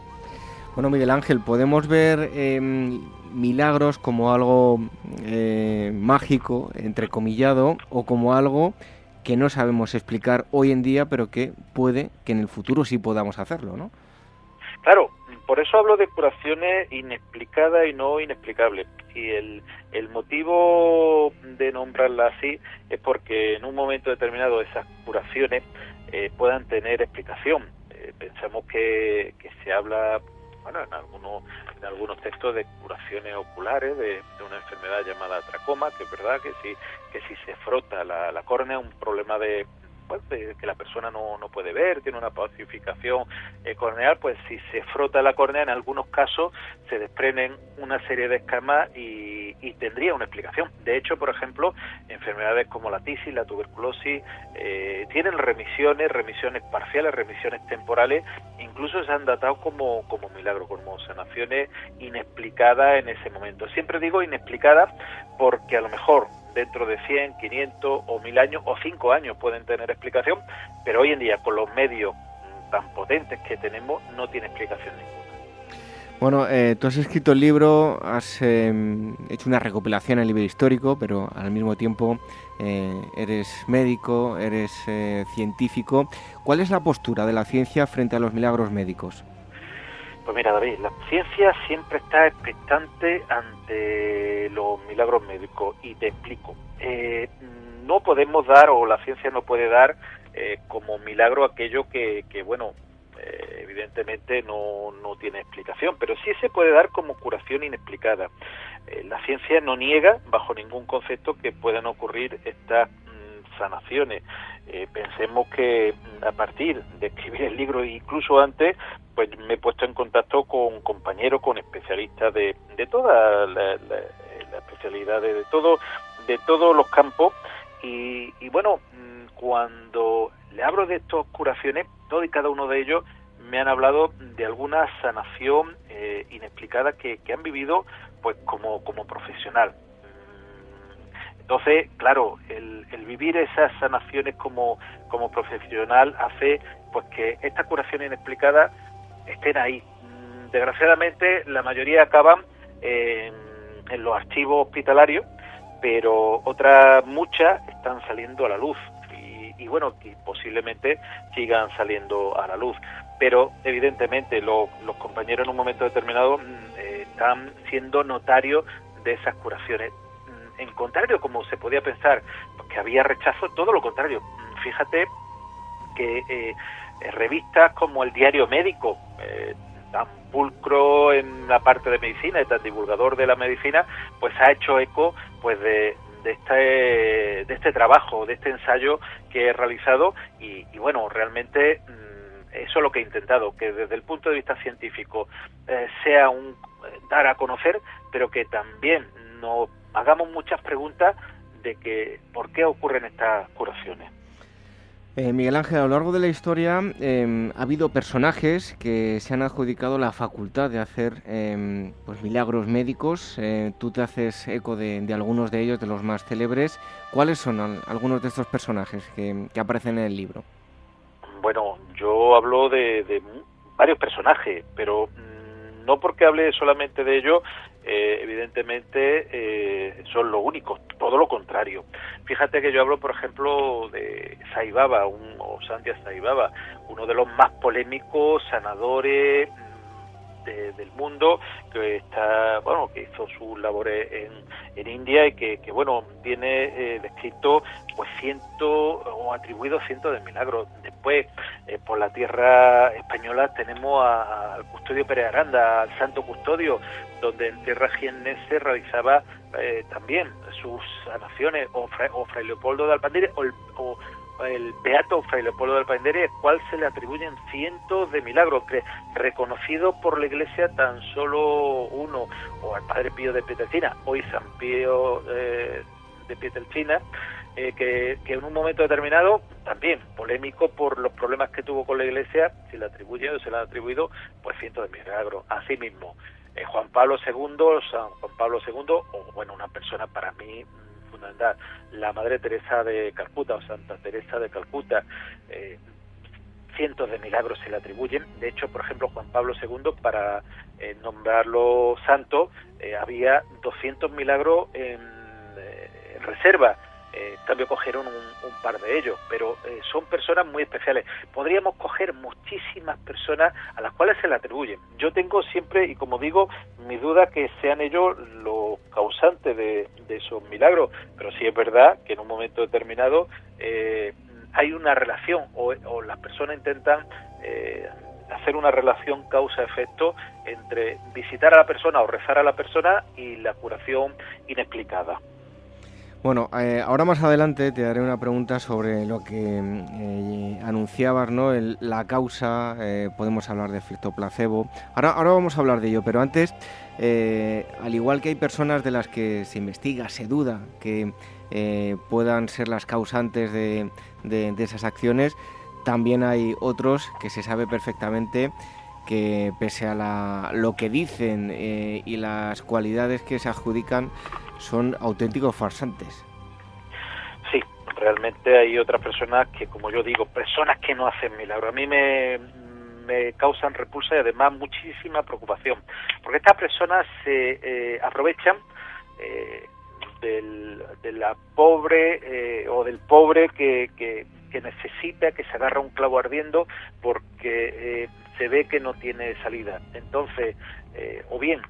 Bueno, Miguel Ángel, podemos ver em, milagros como algo eh, mágico, entrecomillado, o como algo que no sabemos explicar hoy en día, pero que puede que en el futuro sí podamos hacerlo, ¿no? Claro, por eso hablo de curaciones inexplicadas y no inexplicables. Y el, el motivo de nombrarla así es porque en un momento determinado esas curaciones eh, puedan tener explicación. Eh, pensamos que, que se habla bueno, en algunos, en algunos textos de curaciones oculares de, una enfermedad llamada tracoma, que es verdad que si, que si se frota la, la córnea, un problema de, que la persona no, no puede ver, tiene una pacificación eh, corneal, pues si se frota la córnea, en algunos casos se desprenden una serie de escamas y, tendría una explicación. De hecho, por ejemplo, enfermedades como la tisis, la tuberculosis, eh, tienen remisiones, remisiones parciales, remisiones temporales, incluso se han datado como, como milagro, como sanaciones inexplicadas en ese momento. Siempre digo inexplicadas porque a lo mejor dentro de 100, 500 o 1000 años o 5 años pueden tener explicación, pero hoy en día con los medios tan potentes que tenemos no tiene explicación ninguna. Bueno, eh, tú has escrito el libro, has em, hecho una recopilación en el libro histórico, pero al mismo tiempo eh, eres médico, eres eh, científico. ¿Cuál es la postura de la ciencia frente a los milagros médicos? Pues mira, David, la ciencia siempre está expectante ante los milagros médicos y te explico. Eh, no podemos dar, o la ciencia no puede dar, eh, como milagro aquello que, que bueno, eh, evidentemente no, no tiene explicación, pero sí se puede dar como curación inexplicada. la ciencia no niega, bajo ningún concepto, que puedan ocurrir estas sanaciones. pensemos que mm, a partir de escribir el libro, incluso antes, pues me he puesto en contacto con compañeros, con especialistas de, de todas las la, especialidades, de todo, de todos los campos y, bueno, mm, cuando le hablo de estas curaciones, todo y cada uno de ellos me han hablado de alguna sanación eh, inexplicada que, que, han vivido pues como, como profesional. Entonces, claro, el, el, vivir esas sanaciones como, profesional hace pues que esta curación inexplicada estén ahí. Mm, desgraciadamente, la mayoría acaban en, los archivos hospitalarios, pero otras muchas están saliendo a la luz y, bueno, y posiblemente sigan saliendo a la luz. Pero evidentemente los compañeros en un momento determinado mm, eh, están siendo notarios de esas curaciones. Mm, en contrario, como se podía pensar, que había rechazo, todo lo contrario. Fíjate que eh, eh, revistas como el Diario Médico, eh, tan pulcro en la parte de medicina y tan divulgador de la medicina, pues ha hecho eco pues de, de este, de este trabajo, de este ensayo que he realizado y, bueno, realmente mm, eso es lo que he intentado, que desde el punto de vista científico eh, sea un dar a conocer, pero que también nos hagamos muchas preguntas de que por qué ocurren estas curaciones. Eh, Miguel Ángel, a lo largo de la historia em, ha habido personajes que se han adjudicado la facultad de hacer em, pues, milagros médicos. Eh, tú te haces eco de, algunos de ellos, de los más célebres. ¿Cuáles son algunos de estos personajes que, aparecen en el libro? Bueno, yo hablo de varios personajes, pero mm, no porque hable solamente de ellos, eh, evidentemente eh, son los únicos, todo lo contrario. Fíjate que yo hablo, por ejemplo, de Saibaba, un, o Santia Saibaba, uno de los más polémicos sanadores del mundo que está bueno que hizo sus labores en, en India y que, que bueno tiene eh, descrito pues ciento o atribuido cientos de milagros después eh, por la tierra española tenemos al custodio Pérez Aranda al santo custodio donde en tierra jiennense realizaba eh, también sus sanaciones o, o Fray Leopoldo de Alpandire o, o el beato Fray Leopoldo del Paindere, al cual se le atribuyen cientos de milagros, que reconocido por la Iglesia tan solo uno, o al Padre Pío de Pietrelcina, hoy San Pío eh, de Pietrelcina, eh, que, en un momento determinado, también polémico por los problemas que tuvo con la Iglesia, se le atribuye o se le han atribuido pues cientos de milagros. Asimismo, eh, Juan Pablo II, San Juan Pablo II, o bueno, una persona para mí fundamental. La Madre Teresa de Calcuta o Santa Teresa de Calcuta, eh, cientos de milagros se le atribuyen. De hecho, por ejemplo, Juan Pablo II, para eh, nombrarlo santo, eh, había 200 milagros en, en reserva en cogieron un, par de ellos, pero eh, son personas muy especiales. Podríamos coger muchísimas personas a las cuales se le atribuyen. Yo tengo siempre, y como digo, mi duda que sean ellos los causantes de, esos milagros, pero sí es verdad que en un momento determinado eh, hay una relación o, las personas intentan eh, hacer una relación causa-efecto entre visitar a la persona o rezar a la persona y la curación inexplicada. Bueno, eh, ahora más adelante te daré una pregunta sobre lo que eh, anunciabas, ¿no? la causa, eh, podemos hablar de efecto placebo. Ahora, ahora vamos a hablar de ello, pero antes, al igual que hay personas de las que se investiga, se duda que puedan ser las causantes de, de, esas acciones, también hay otros que se sabe perfectamente que pese a lo que dicen y las cualidades que se adjudican, son auténticos farsantes. Sí, realmente hay otras personas que, como yo digo, personas que no hacen milagros. A mí me, me causan repulsa y además muchísima preocupación, porque estas personas se eh, aprovechan eh, del, de la pobre eh, o del pobre que, que, que, necesita, que se agarra un clavo ardiendo porque se ve que no tiene salida. Entonces, o bien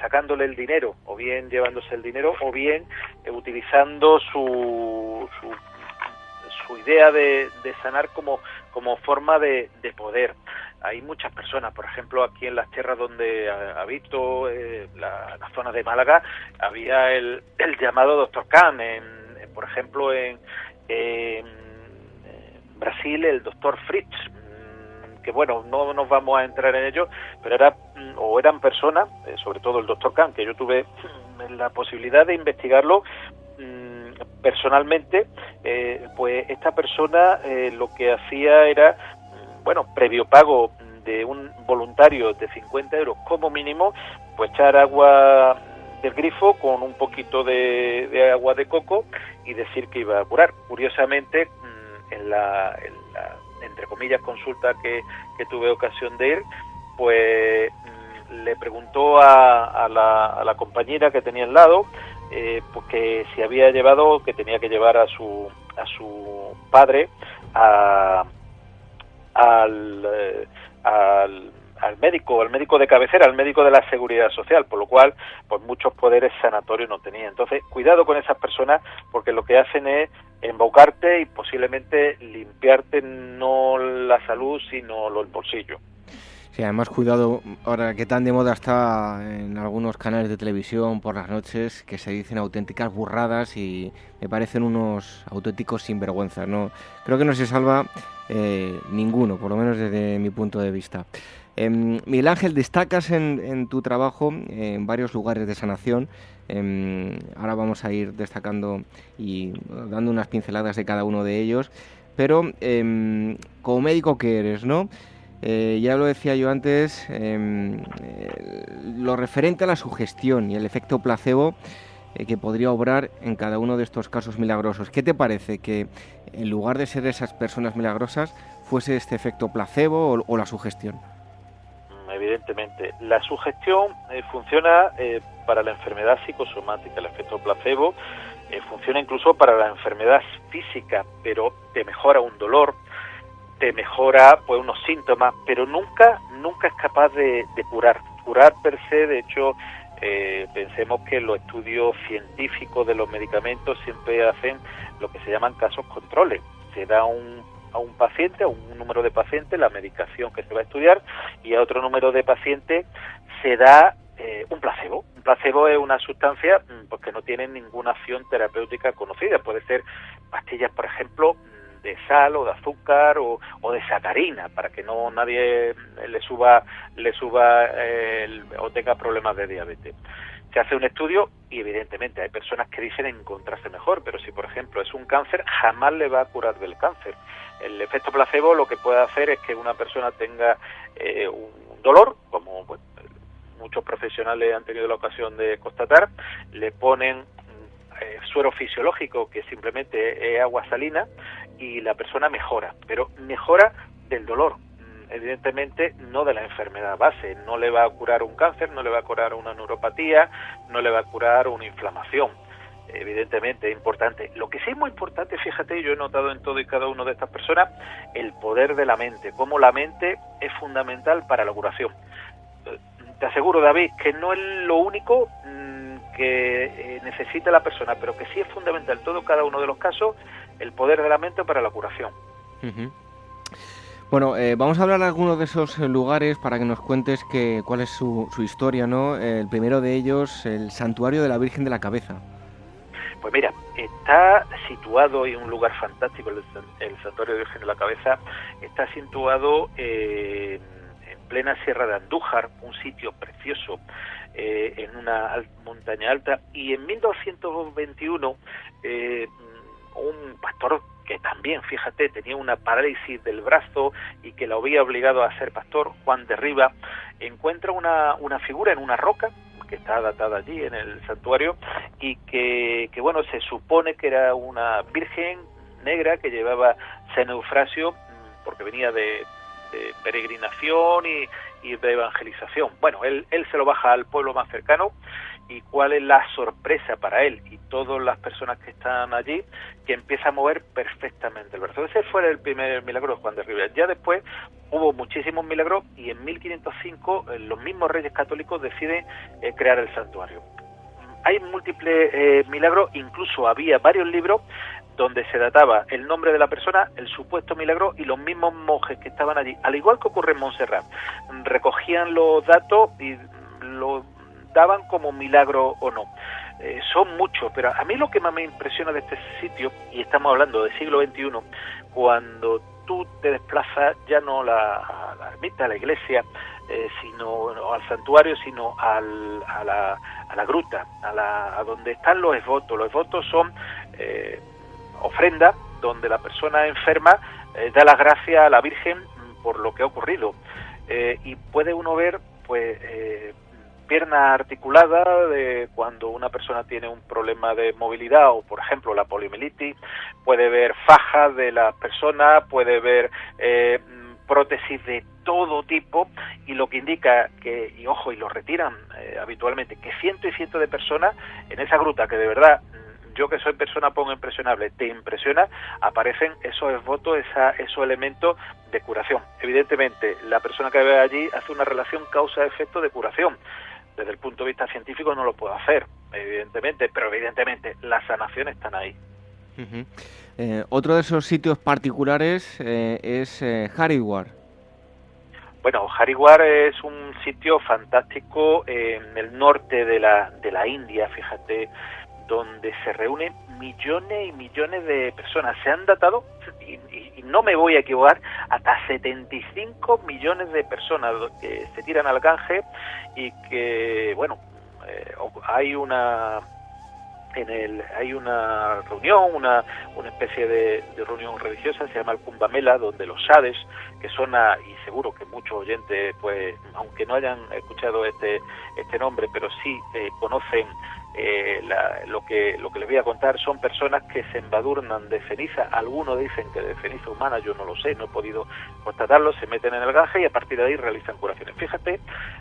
sacándole el dinero, o bien llevándose el dinero, o bien eh, utilizando su, su, idea de, sanar como, como forma de, poder. Hay muchas personas, por ejemplo, aquí en las tierras donde habito, eh, la, zona de Málaga, había el, el llamado Doctor Khan, en, por ejemplo, en, en Brasil el Doctor Fritz, que bueno, no nos vamos a entrar en ello, pero era mm, o eran personas, eh, sobre todo el doctor Khan, que yo tuve mm, la posibilidad de investigarlo mm, personalmente, eh, pues esta persona eh, lo que hacía era, bueno, previo pago de un voluntario de 50 euros como mínimo, pues echar agua del grifo con un poquito de, agua de coco y decir que iba a curar. Curiosamente, en la comillas, consulta que, tuve ocasión de ir, pues mm, le preguntó a, la, compañera que tenía al lado eh, pues que si había llevado, que tenía que llevar a su, a su padre a, al, eh, al al médico, al médico de cabecera, al médico de la seguridad social, por lo cual, pues muchos poderes sanatorios no tenía. Entonces, cuidado con esas personas, porque lo que hacen es embaucarte y posiblemente limpiarte no la salud, sino el bolsillo. Sí, además cuidado, ahora que tan de moda está en algunos canales de televisión por las noches, que se dicen auténticas burradas y me parecen unos auténticos sinvergüenzas. ¿no? Creo que no se salva eh, ninguno, por lo menos desde mi punto de vista. Eh, Miguel Ángel, destacas en, tu trabajo en varios lugares de sanación. Em, ahora vamos a ir destacando y dando unas pinceladas de cada uno de ellos. Pero em, como médico que eres, ¿no? Eh, ya lo decía yo antes, eh, lo referente a la sugestión y el efecto placebo eh, que podría obrar en cada uno de estos casos milagrosos. ¿Qué te parece que en lugar de ser esas personas milagrosas fuese este efecto placebo o la sugestión? Evidentemente. La sugestión eh, funciona eh, para la enfermedad psicosomática, el efecto placebo eh, funciona incluso para la enfermedad física, pero te mejora un dolor, te mejora pues unos síntomas, pero nunca nunca es capaz de, curar. Curar per se, de hecho, pensemos que los estudios científicos de los medicamentos siempre hacen lo que se llaman casos controles. Se da un a un paciente, a un número de pacientes, la medicación que se va a estudiar y a otro número de pacientes se da eh, un placebo. Un placebo es una sustancia mm, pues, que no tiene ninguna acción terapéutica conocida. Puede ser pastillas, por ejemplo, mm, de sal o de azúcar o, de sacarina para que no nadie le suba le suba eh, o tenga problemas de diabetes se hace un estudio y evidentemente hay personas que dicen encontrarse mejor, pero si por ejemplo es un cáncer, jamás le va a curar del cáncer. El efecto placebo lo que puede hacer es que una persona tenga eh, un dolor, como muchos profesionales han tenido la ocasión de constatar, le ponen eh, suero fisiológico, que simplemente es agua salina, y la persona mejora, pero mejora del dolor, mm, evidentemente no de la enfermedad base, no le va a curar un cáncer, no le va a curar una neuropatía, no le va a curar una inflamación. Evidentemente es importante. Lo que sí es muy importante, fíjate, yo he notado en todo y cada uno de estas personas el poder de la mente, cómo la mente es fundamental para la curación. Te aseguro, David, que no es lo único mm, que eh, necesita la persona, pero que sí es fundamental en todo cada uno de los casos el poder de la mente para la curación. Bueno, eh, vamos a hablar de algunos de esos lugares para que nos cuentes que, cuál es su, su historia, ¿no? El primero de ellos, el Santuario de la Virgen de la Cabeza. Pues mira, está situado en un lugar fantástico, el, Santuario de Virgen de la Cabeza, está situado eh, en plena Sierra de Andújar, un sitio precioso, eh, en una montaña alta, y en 1221 eh, un pastor que también, fíjate, tenía una parálisis del brazo y que lo había obligado a ser pastor, Juan de Riva, encuentra una, una figura en una roca que está datada allí en el santuario y que, bueno, se supone que era una virgen negra que llevaba San Eufrasio mm, porque venía de, peregrinación y, y, de evangelización. Bueno, él, él se lo baja al pueblo más cercano y cuál es la sorpresa para él y todas las personas que están allí, que empieza a mover perfectamente el brazo. Ese fue el primer milagro de Juan de Rivera. Ya después hubo muchísimos milagros y en 1505 eh, los mismos reyes católicos deciden eh, crear el santuario. Hay múltiples eh, milagros, incluso había varios libros donde se databa el nombre de la persona, el supuesto milagro y los mismos monjes que estaban allí, al igual que ocurre en Montserrat, recogían los datos y lo daban como milagro o no. Eh, son muchos, pero a mí lo que más me impresiona de este sitio, y estamos hablando del siglo XXI, cuando tú te desplazas ya no a la ermita, a la iglesia, eh, sino al santuario, sino al, a, la, a, la, gruta, a, la, a donde están los esvotos. Los esvotos son eh, ofrendas donde la persona enferma da la gracia a la Virgen por lo que ha ocurrido. y puede uno ver pues pierna articulada de cuando una persona tiene un problema de movilidad o por ejemplo la poliomielitis puede ver fajas de la persona puede ver eh, prótesis de todo tipo y lo que indica que y ojo y lo retiran eh, habitualmente que ciento y ciento de personas en esa gruta que de verdad mm, yo que soy persona pongo impresionable, te impresiona, aparecen esos votos, esa, esos elementos de curación. Evidentemente, la persona que ve allí hace una relación causa-efecto de curación desde el punto de vista científico no lo puedo hacer, evidentemente, pero evidentemente las sanaciones están ahí. Eh, otro de esos sitios particulares eh, es eh, Hariwar. Bueno, Hariwar es un sitio fantástico en el norte de la, de la India, fíjate, donde se reúnen millones y millones de personas. Se han datado, y, no me voy a equivocar, hasta 75 millones de personas que se tiran al canje y que, bueno, eh, hay una en el hay una reunión, una, una especie de, reunión religiosa, se llama el Kumbamela, donde los Sades, que son, y seguro que muchos oyentes, pues, aunque no hayan escuchado este, este nombre, pero sí eh, conocen eh, lo, que, lo que les voy a contar son personas que se embadurnan de ceniza, algunos dicen que de ceniza humana, yo no lo sé, no he podido constatarlo, se meten en el gaje y a partir de ahí realizan curaciones. Fíjate,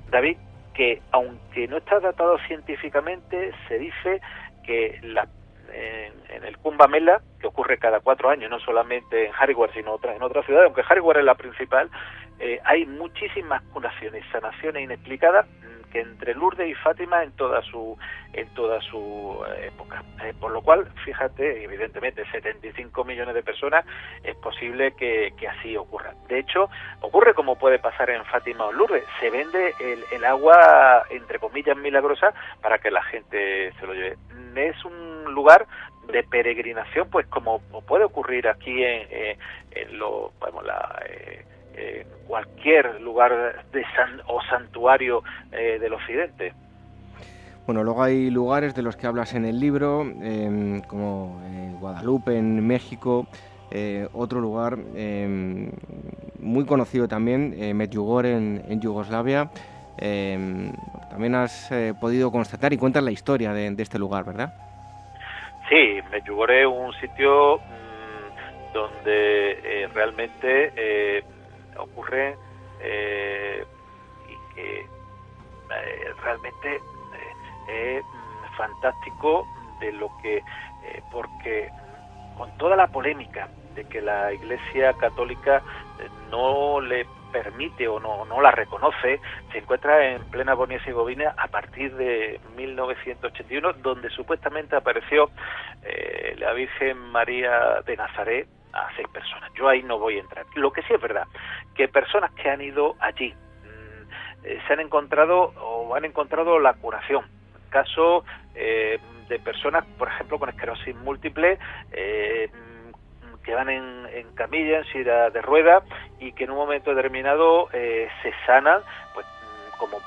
David, que aunque no está datado científicamente, se dice que la, en, el Kumbamela, que ocurre cada cuatro años, no solamente en Hariwar, sino en otras ciudades, aunque Hariwar es la principal, eh, hay muchísimas curaciones, sanaciones inexplicadas que entre Lourdes y Fátima en toda su en toda su eh, época. Eh, por lo cual, fíjate, evidentemente 75 millones de personas es posible que, así ocurra. De hecho, ocurre como puede pasar en Fátima o Lourdes, se vende el, agua entre comillas milagrosa para que la gente se lo lleve. Es un lugar de peregrinación, pues como puede ocurrir aquí en, eh, en lo, bueno, la, eh, cualquier lugar de o santuario eh, del occidente. Bueno, luego hay lugares de los que hablas en el libro, em, como eh, Guadalupe en México, otro lugar em, muy conocido también, Medjugorje en, en Yugoslavia. Em, también has podido constatar y cuentas la historia de, de este lugar, ¿verdad? Sí, Medjugorje es un sitio mm, donde eh, realmente eh, ocurre eh, y que realmente es mm, fantástico de lo que, porque con toda la polémica de que la Iglesia Católica no le permite o no, no la reconoce, se encuentra en plena Bosnia y Herzegovina a partir de 1981, donde supuestamente apareció eh, la Virgen María de Nazaret a seis personas. Yo ahí no voy a entrar. Lo que sí es verdad, que personas que han ido allí mm, eh, se han encontrado o han encontrado la curación. Caso eh, de personas, por ejemplo, con esclerosis múltiple, eh, que van en, en, camilla, en silla de rueda y que en un momento determinado eh, se sanan, pues mm, como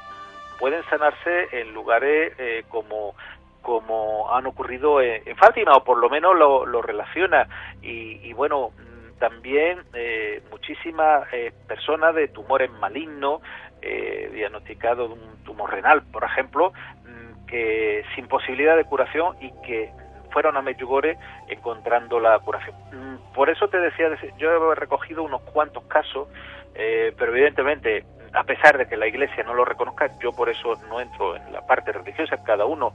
pueden sanarse en lugares eh, como como han ocurrido en, Fátima o por lo menos lo, relaciona y, bueno mm, también eh, muchísimas personas de tumores malignos diagnosticados de un tumor renal por ejemplo mm, que sin posibilidad de curación y que fueron a Medjugorje encontrando la curación. Mm, por eso te decía, yo he recogido unos cuantos casos, eh, pero evidentemente, a pesar de que la Iglesia no lo reconozca, yo por eso no entro en la parte religiosa, cada uno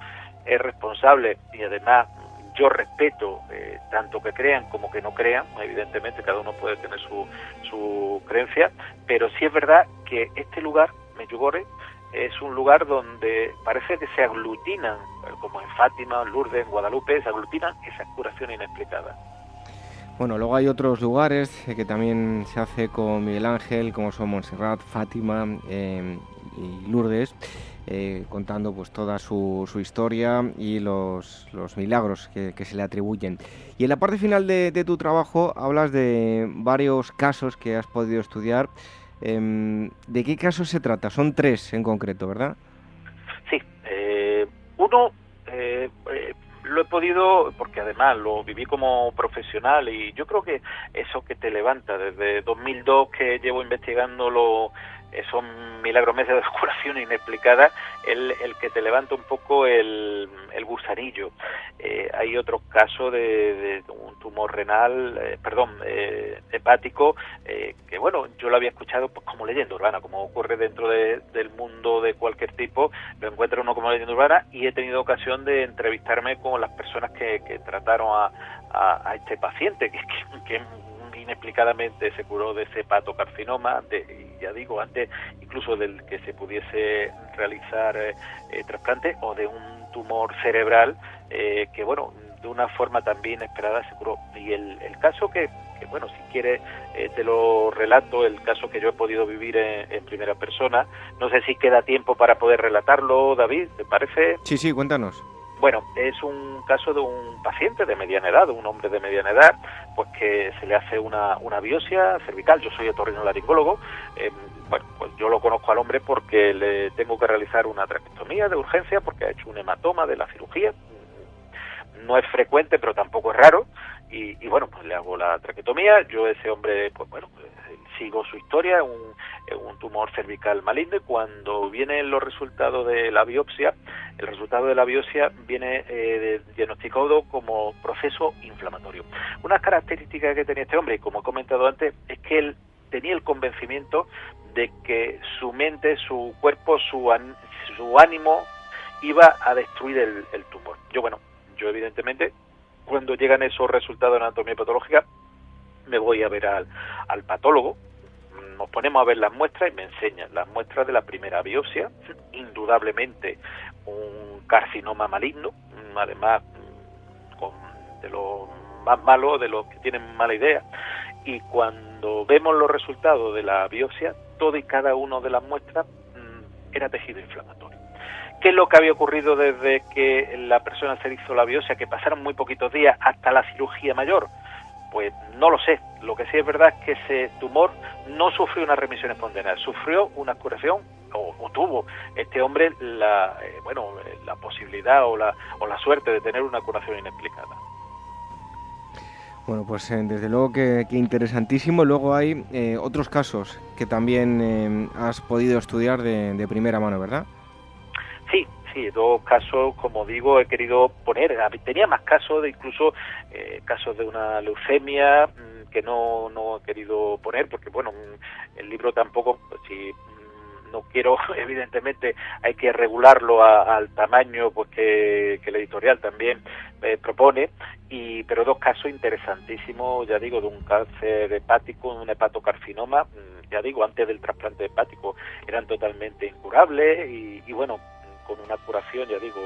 es responsable y además yo respeto eh, tanto que crean como que no crean, evidentemente cada uno puede tener su, su creencia, pero sí es verdad que este lugar, Medjugorje, es un lugar donde parece que se aglutinan, como en Fátima, Lourdes, Guadalupe, se aglutinan esas curaciones inexplicadas. Bueno, luego hay otros lugares que también se hace con Miguel Ángel, como son Montserrat, Fátima eh, y Lourdes, eh, contando pues toda su, historia y los, milagros que, se le atribuyen. Y en la parte final de, tu trabajo hablas de varios casos que has podido estudiar Em, ¿De qué caso se trata? Son tres en concreto, ¿verdad? Sí. Eh, uno, eh, eh, lo he podido, porque además lo viví como profesional y yo creo que eso que te levanta desde 2002 que llevo investigando lo, son milagros meses de curación inexplicada, el, el que te levanta un poco el, el gusanillo. Eh, hay otros casos de, un tumor renal, eh, perdón, eh, hepático, que bueno, yo lo había escuchado pues, como leyenda urbana, como ocurre dentro del mundo de cualquier tipo, lo encuentro uno como leyenda urbana y he tenido ocasión de entrevistarme con las personas que, que trataron a, a, este paciente, que, que, inexplicadamente se curó de ese hepatocarcinoma, de, ya digo, antes incluso del que se pudiese realizar eh, eh, trasplante o de un tumor cerebral eh, que, bueno, de una forma también esperada se curó. Y el, el caso que, que, bueno, si quiere te lo relato, el caso que yo he podido vivir en, en, primera persona. No sé si queda tiempo para poder relatarlo, David, ¿te parece? Sí, sí, cuéntanos. Bueno, es un caso de un paciente de mediana edad, un hombre de mediana edad, pues que se le hace una, una biopsia cervical. Yo soy otorrinolaringólogo. Eh, bueno, pues yo lo conozco al hombre porque le tengo que realizar una traqueostomía de urgencia porque ha hecho un hematoma de la cirugía. No es frecuente, pero tampoco es raro. Y, y bueno, pues le hago la traqueotomía. Yo ese hombre, pues bueno, sigo su historia, un, un tumor cervical maligno y cuando vienen los resultados de la biopsia, el resultado de la biopsia viene eh, diagnosticado como proceso inflamatorio. Una característica que tenía este hombre, como he comentado antes, es que él tenía el convencimiento de que su mente, su cuerpo, su, su ánimo iba a destruir el, el tumor. Yo, bueno, yo evidentemente, cuando llegan esos resultados de anatomía patológica, me voy a ver al, al patólogo, nos ponemos a ver las muestras y me enseñan las muestras de la primera biopsia, indudablemente un carcinoma maligno, además con, de los más malos, de los que tienen mala idea, y cuando vemos los resultados de la biopsia, todo y cada una de las muestras mm, era tejido inflamatorio. ¿Qué es lo que había ocurrido desde que la persona se hizo la biopsia, que pasaron muy poquitos días hasta la cirugía mayor? Pues no lo sé. Lo que sí es verdad es que ese tumor no sufrió una remisión espontánea, sufrió una curación o, tuvo este hombre la eh, bueno la posibilidad o la o la suerte de tener una curación inexplicada. Bueno, pues eh, desde luego que, interesantísimo. Luego hay eh, otros casos que también has podido estudiar de, de primera mano, ¿verdad? Sí, sí, dos casos, como digo, he querido poner. Tenía más casos, de incluso eh, casos de una leucemia mm, que no, no he querido poner, porque bueno, mm, el libro tampoco, si mm, no quiero, evidentemente, hay que regularlo al tamaño pues que, que el editorial también eh, propone, y pero dos casos interesantísimos, ya digo, de un cáncer hepático, un hepatocarcinoma, ya digo, antes del trasplante hepático eran totalmente incurables y, y bueno, con una curación, ya digo,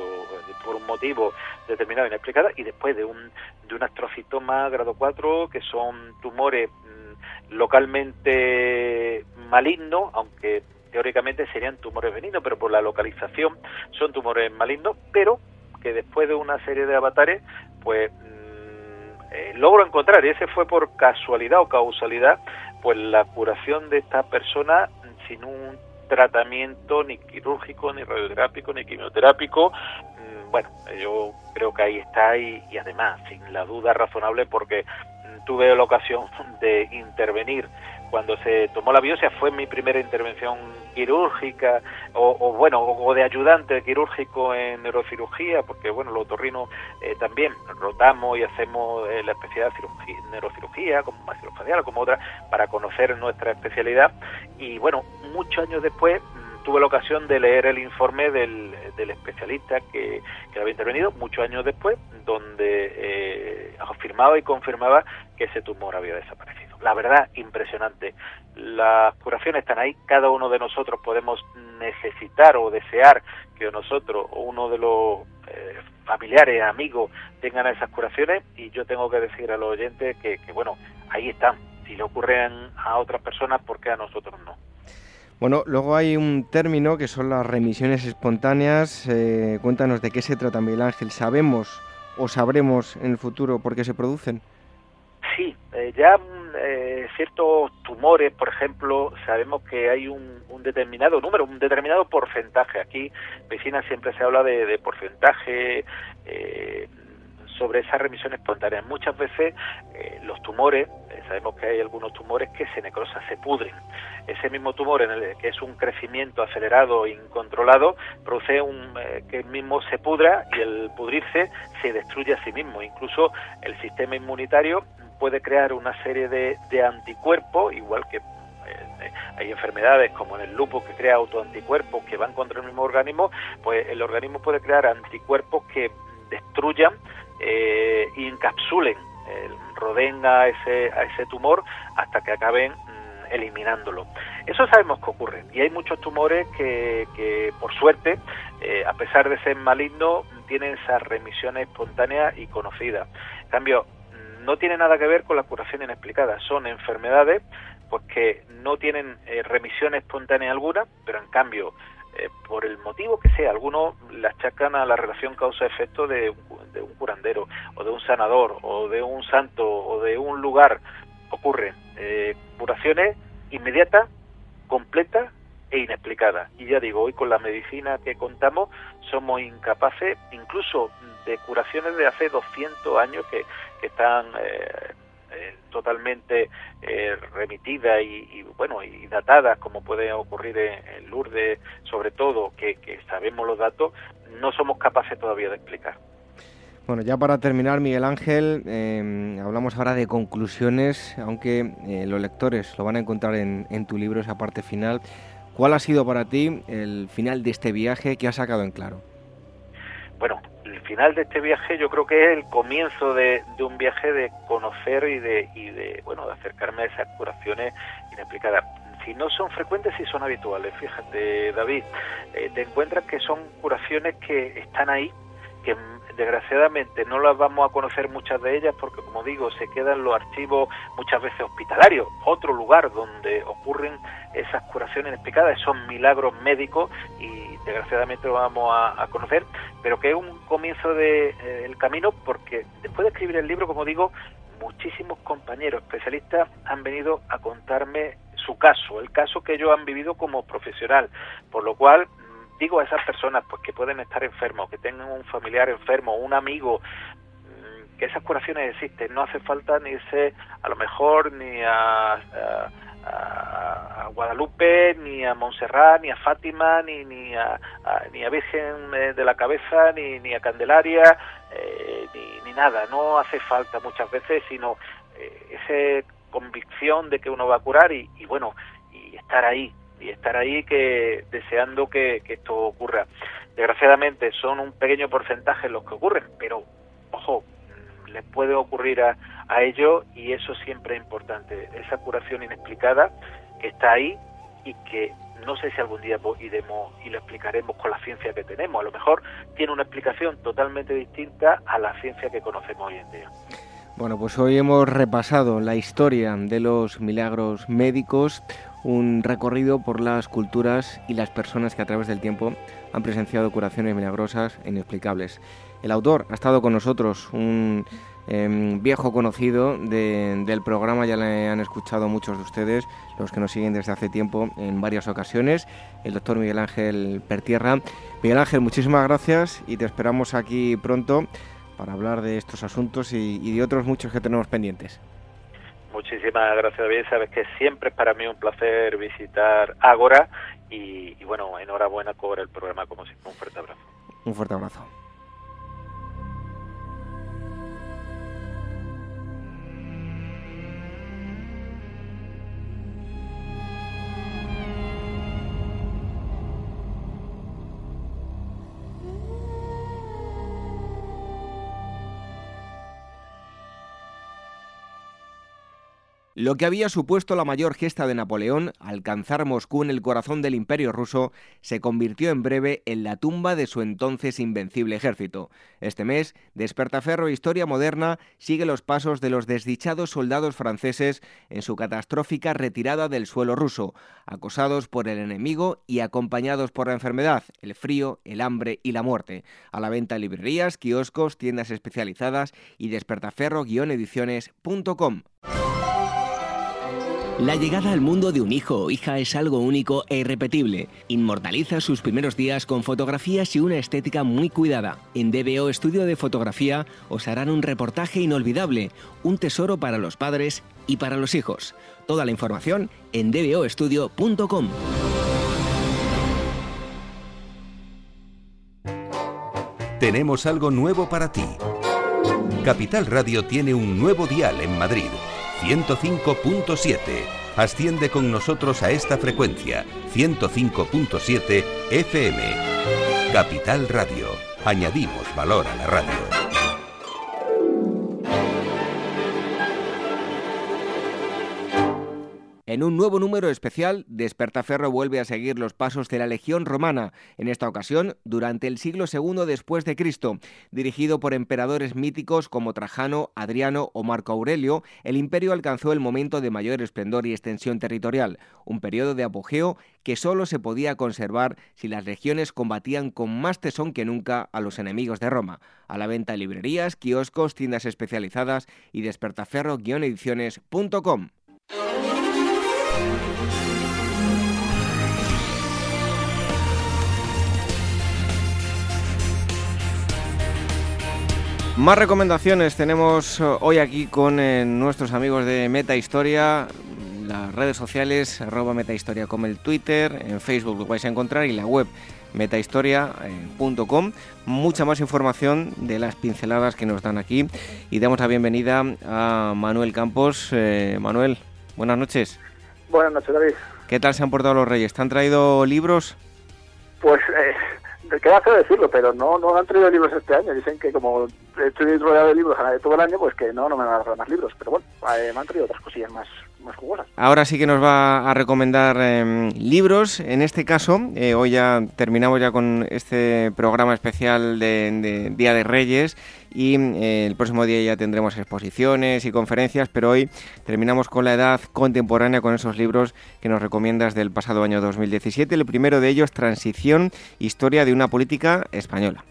por un motivo determinado inexplicado, y después de un, de un astrocitoma grado 4, que son tumores mm, localmente malignos, aunque teóricamente serían tumores benignos, pero por la localización son tumores malignos, pero que después de una serie de avatares, pues mm, eh, logro encontrar, y ese fue por casualidad o causalidad, pues la curación de esta persona sin un tratamiento ni quirúrgico, ni radiográfico, ni quimioterápico. Mm, bueno, yo creo que ahí está y, y además, sin la duda razonable, porque mm, tuve la ocasión de intervenir cuando se tomó la biopsia fue mi primera intervención quirúrgica o, bueno o de ayudante quirúrgico en neurocirugía porque bueno los otorrinos eh, también rotamos y hacemos eh, la especialidad de cirugía, neurocirugía como maxilofacial como otra para conocer nuestra especialidad. Y bueno muchos años después mm, tuve la ocasión de leer el informe del, del especialista que, que, había intervenido muchos años después, donde eh, afirmaba y confirmaba que ese tumor había desaparecido la verdad, impresionante. Las curaciones están ahí, cada uno de nosotros podemos necesitar o desear que nosotros o uno de los eh, familiares, amigos, tengan esas curaciones y yo tengo que decir a los oyentes que, bueno, ahí están. Si le ocurren a otras personas, ¿por qué a nosotros no? Bueno, luego hay un término que son las remisiones espontáneas. Eh, cuéntanos de qué se trata, Miguel Ángel. ¿Sabemos o sabremos en el futuro por qué se producen? Sí, eh, ya eh, ciertos tumores, por ejemplo, sabemos que hay un, determinado número, un determinado porcentaje. Aquí, vecina, siempre se habla de, porcentaje eh, sobre esa remisión espontánea. Muchas veces eh, los tumores, sabemos que hay algunos tumores que se necrosan, se pudren. Ese mismo tumor, en el que es un crecimiento acelerado e incontrolado, produce un, que el mismo se pudra y el pudrirse se destruye a sí mismo. Incluso el sistema inmunitario puede crear una serie de, anticuerpos, igual que eh, hay enfermedades como en el lupus que crea autoanticuerpos que van contra el mismo organismo, pues el organismo puede crear anticuerpos que destruyan eh, y encapsulen, eh, rodeen a ese, ese tumor hasta que acaben mm, eliminándolo. Eso sabemos que ocurre y hay muchos tumores que, que por suerte, a pesar de ser malignos, tienen esas remisiones espontáneas y conocidas. En cambio, no tiene nada que ver con la curación inexplicada, son enfermedades porque no tienen eh, remisión espontánea alguna, pero en cambio, eh, por el motivo que sea, algunos la achacan a la relación causa-efecto de, un curandero, o de un sanador, o de un santo, o de un lugar. Ocurren eh, curaciones inmediatas, completas e inexplicadas. Y ya digo, hoy con la medicina que contamos somos incapaces incluso de curaciones de hace 200 años que, están eh, eh, totalmente eh, remitidas y, bueno y datadas como puede ocurrir en, Lourdes sobre todo que, sabemos los datos no somos capaces todavía de explicar bueno, ya para terminar, Miguel Ángel, hablamos ahora de conclusiones, aunque los lectores lo van a encontrar en, en, tu libro, esa parte final. ¿Cuál ha sido para ti el final de este viaje que has sacado en claro? Bueno, final de este viaje yo creo que es el comienzo de, un viaje de conocer y de, y de, bueno, de acercarme a esas curaciones inexplicadas. Si no son frecuentes, si son habituales. Fíjate, David, eh, te encuentras que son curaciones que están ahí, que desgraciadamente no las vamos a conocer muchas de ellas porque, como digo, se quedan los archivos muchas veces hospitalarios, otro lugar donde ocurren esas curaciones inexplicadas, esos milagros médicos y desgraciadamente lo vamos a, conocer, pero que es un comienzo del de, eh, camino porque después de escribir el libro, como digo, muchísimos compañeros especialistas han venido a contarme su caso, el caso que ellos han vivido como profesional, por lo cual digo a esas personas pues que pueden estar enfermos, que tengan un familiar enfermo, un amigo, mm, que esas curaciones existen, no hace falta ni irse a lo mejor ni a, a, Guadalupe, ni a Montserrat, ni a Fátima, ni, ni, a, ni a Virgen eh, de la Cabeza, ni, ni a Candelaria, eh, ni, nada. No hace falta muchas veces, sino eh, esa convicción de que uno va a curar y, bueno, y estar ahí, y estar ahí que deseando que, esto ocurra. Desgraciadamente son un pequeño porcentaje los que ocurren, pero ojo, les puede ocurrir a, a ello y eso siempre es importante, esa curación inexplicada que está ahí y que no sé si algún día iremos y lo explicaremos con la ciencia que tenemos. A lo mejor tiene una explicación totalmente distinta a la ciencia que conocemos hoy en día. Bueno, pues hoy hemos repasado la historia de los milagros médicos, un recorrido por las culturas y las personas que a través del tiempo han presenciado curaciones milagrosas e inexplicables. El autor ha estado con nosotros, un Em, viejo conocido del programa, ya le han escuchado muchos de ustedes, los que nos siguen desde hace tiempo en varias ocasiones, el doctor Miguel Ángel Pertierra. Miguel Ángel, muchísimas gracias y te esperamos aquí pronto para hablar de estos asuntos y, de otros muchos que tenemos pendientes. Muchísimas gracias, David. Sabes que siempre es para mí un placer visitar Ágora y, y bueno, enhorabuena por el programa, como siempre. Un fuerte abrazo. Un fuerte abrazo. Lo que había supuesto la mayor gesta de Napoleón, alcanzar Moscú en el corazón del imperio ruso, se convirtió en breve en la tumba de su entonces invencible ejército. Este mes, Despertaferro Historia Moderna sigue los pasos de los desdichados soldados franceses en su catastrófica retirada del suelo ruso, acosados por el enemigo y acompañados por la enfermedad, el frío, el hambre y la muerte. A la venta en librerías, kioscos, tiendas especializadas y despertaferro-ediciones.com. La llegada al mundo de un hijo o hija es algo único e irrepetible. Inmortaliza sus primeros días con fotografías y una estética muy cuidada. En DBO Estudio de Fotografía os harán un reportaje inolvidable, un tesoro para los padres y para los hijos. Toda la información en dboestudio.com. Tenemos algo nuevo para ti. Capital Radio tiene un nuevo dial en Madrid 105.7. Asciende con nosotros a esta frecuencia, 105.7 FM. Capital Radio. Añadimos valor a la radio. En un nuevo número especial, Despertaferro vuelve a seguir los pasos de la Legión Romana, en esta ocasión durante el siglo II después de Cristo. Dirigido por emperadores míticos como Trajano, Adriano o Marco Aurelio, el imperio alcanzó el momento de mayor esplendor y extensión territorial, un periodo de apogeo que solo se podía conservar si las legiones combatían con más tesón que nunca a los enemigos de Roma. A la venta en librerías, kioscos, tiendas especializadas y despertaferro-ediciones.com. Más recomendaciones tenemos eh, hoy aquí con eh, nuestros amigos de Meta Historia, las redes sociales, arroba Metahistoria como el Twitter, en Facebook lo vais a encontrar y la web metahistoria.com. Mucha más información de las pinceladas que nos dan aquí. Y damos la bienvenida a Manuel Campos. Eh, Manuel, buenas noches. Buenas noches, David. ¿Qué tal se han portado los reyes? ¿Te han traído libros? Pues eh, queda feo decirlo, pero no, no han traído libros este año. Dicen que como estoy rodeado de libros todo el año, pues que no, no me van a traer más libros. Pero bueno, eh, me han traído otras cosillas más, más jugosas. Ahora sí que nos va a recomendar em, libros. En este caso, eh, hoy ya terminamos ya con este programa especial de Día de Reyes y eh, el próximo día ya tendremos exposiciones y conferencias, pero hoy terminamos con la edad contemporánea con esos libros que nos recomiendas del pasado año 2017. El primero de ellos, Transición, Historia de una Política Española.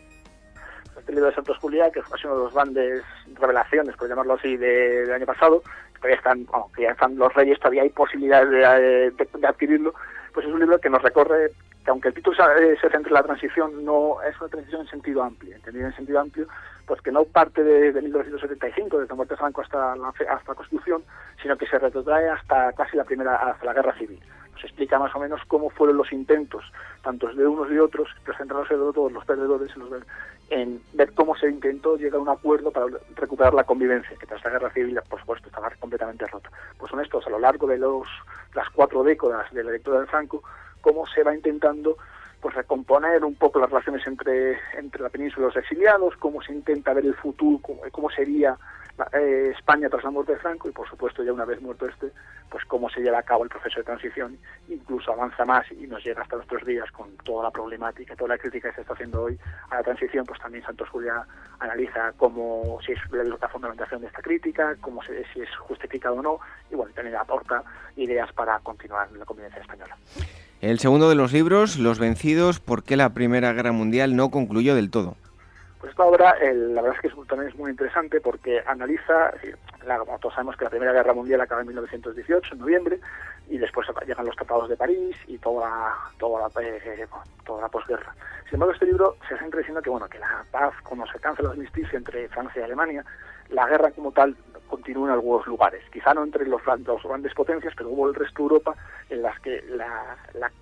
Este libro de Santos Julia, que fue uno de los grandes revelaciones, por llamarlo así, del año pasado, todavía están, ya están los reyes, todavía hay posibilidades de, de adquirirlo, pues es un libro que nos recorre que aunque el título se, se centra en la transición, no es una transición en sentido amplio, entendido en sentido amplio, pues que no parte de, 1975, desde muerte Franco hasta la, hasta la Constitución, sino que se retrotrae hasta casi la primera, hasta la Guerra Civil. Nos explica más o menos cómo fueron los intentos, tanto de unos y otros, presentándose de todos los perdedores, en ver cómo se intentó llegar a un acuerdo para recuperar la convivencia, que tras la Guerra Civil, por supuesto, estaba completamente rota. Pues son estos, a lo largo de los, las cuatro décadas de la dictadura de Franco, cómo se va intentando pues recomponer un poco las relaciones entre, entre la península y los exiliados, cómo se intenta ver el futuro, cómo, sería eh, España tras la muerte de Franco y por supuesto ya una vez muerto este, pues cómo se lleva a cabo el proceso de transición, incluso avanza más y nos llega hasta nuestros días con toda la problemática, toda la crítica que se está haciendo hoy a la transición, pues también Santos Julia analiza cómo si es la fundamentación de esta crítica, cómo se, si es justificado o no, y bueno, también aporta ideas para continuar en la convivencia española. El segundo de los libros, Los vencidos, ¿por qué la Primera Guerra Mundial no concluyó del todo? Pues esta obra, la verdad es que también es muy interesante porque analiza, la, todos sabemos que la Primera Guerra Mundial acaba en 1918, en noviembre, y después llegan los tratados de París y toda, toda, la, eh, toda la posguerra. Sin embargo, este libro se centra diciendo que, bueno, que la paz, cuando se alcanza la armisticio entre Francia y Alemania, la guerra como tal continúa en algunos lugares. Quizá no entre los, dos grandes potencias, pero hubo el resto de Europa en las que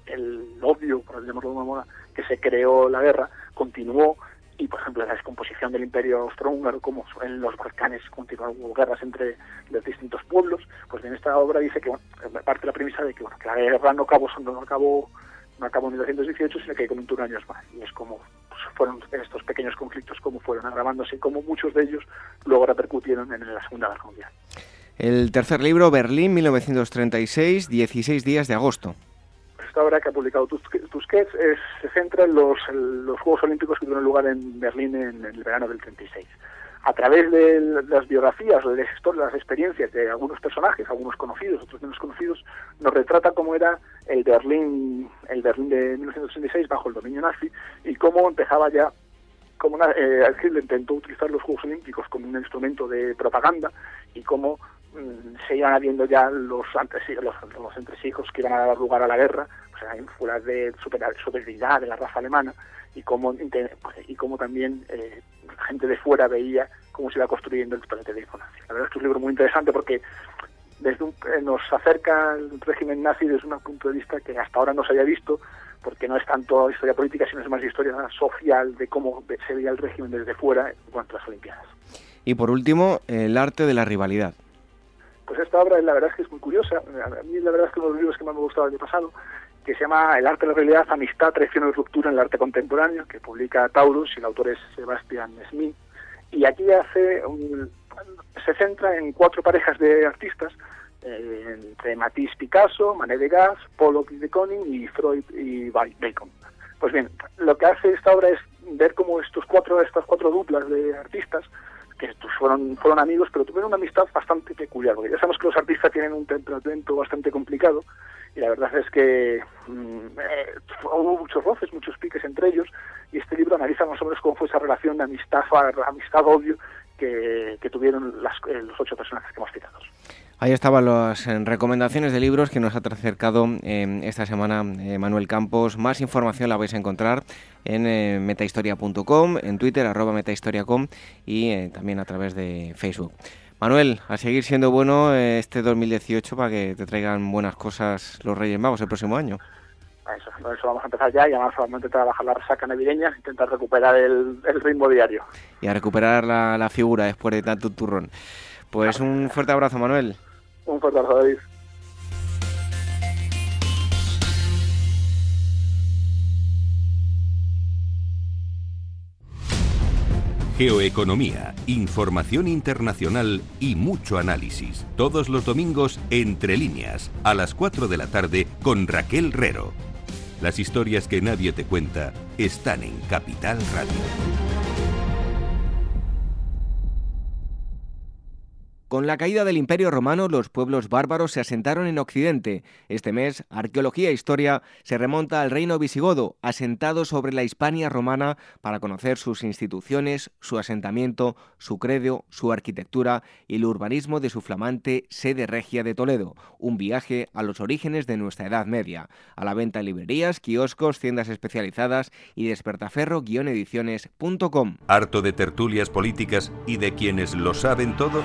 el odio, por llamarlo de una moda, que se creó la guerra continuó y, por ejemplo, la descomposición del imperio austrohúngaro, como en los Balcanes continuaron guerras entre los distintos pueblos, pues en esta obra dice que, bueno, parte la premisa de que, bueno, que la guerra no acabó, no acabó, no acabó en 1918, sino que hay un años más. Y es como pues, fueron estos pequeños conflictos, como fueron agravándose y como muchos de ellos luego repercutieron en la Segunda Guerra Mundial. El tercer libro, Berlín, 1936, 16 días de agosto. Esta obra que ha publicado Tusquets se centra en los, los, Juegos Olímpicos que tuvieron lugar en Berlín en, el verano del 36. A través de las biografías o de las historias, las experiencias de algunos personajes, algunos conocidos, otros menos conocidos, nos retrata cómo era el Berlín, el Berlín de 1936 bajo el dominio nazi y cómo empezaba ya una, eh, intentó utilizar los Juegos Olímpicos como un instrumento de propaganda y cómo se iban habiendo ya los, los, los entresijos que iban a dar lugar a la guerra, pues eran fueras de superioridad de la raza alemana y cómo, y cómo también eh, gente de fuera veía cómo se iba construyendo el planeta de información. La verdad es que es un libro muy interesante porque desde eh, nos acerca el régimen nazi desde un punto de vista que hasta ahora no se había visto porque no es tanto historia política, sino es más historia social de cómo se veía el régimen desde fuera en cuanto a las Olimpiadas. Y por último, el arte de la rivalidad. Pues esta obra la verdad es que es muy curiosa. A mí la verdad es que uno de los libros que más me ha gustado el año pasado, que se llama El arte de la realidad, amistad, traición y ruptura en el arte contemporáneo, que publica Taurus y el autor es Sebastian Smith. Y aquí hace se centra en cuatro parejas de artistas eh, entre Matisse Picasso, Manet Degas, Pollock de Koning y Freud y Bacon. Pues bien, lo que hace esta obra es ver cómo estos cuatro, estas cuatro duplas de artistas, que fueron, fueron amigos, pero tuvieron una amistad bastante peculiar, porque ya sabemos que los artistas tienen un temperamento bastante complicado, y la verdad es que mm, eh, hubo muchos roces, muchos piques entre ellos, y este libro analiza más o menos cómo fue esa relación de amistad, amistad-odio que, tuvieron eh, los ocho personajes que hemos citado. Ahí estaban las eh, recomendaciones de libros que nos ha acercado esta semana Manuel Campos. Más información la vais a encontrar en metahistoria.com, en Twitter, arroba metahistoria.com y también a través de Facebook. Manuel, a seguir siendo bueno este 2018 para que te traigan buenas cosas los Reyes Magos el próximo año. Eso, eso vamos a empezar ya y además a trabajar la resaca navideña, intentar recuperar el, ritmo diario. Y a recuperar la, la figura después de tanto turrón. Pues un fuerte abrazo, Manuel. Un fuerte abrazo, David. Geoeconomía, información internacional y mucho análisis. Todos los domingos entre líneas, a las 4 de la tarde con Raquel Rero. Las historias que nadie te cuenta están en Capital Radio. Con la caída del Imperio Romano, los pueblos bárbaros se asentaron en Occidente. Este mes, Arqueología e Historia se remonta al reino visigodo, asentado sobre la Hispania romana, para conocer sus instituciones, su asentamiento, su credo, su arquitectura y el urbanismo de su flamante sede regia de Toledo. Un viaje a los orígenes de nuestra Edad Media. A la venta en librerías, kioscos, tiendas especializadas y despertaferro-ediciones.com. ¿Harto de tertulias políticas y de quienes lo saben todo?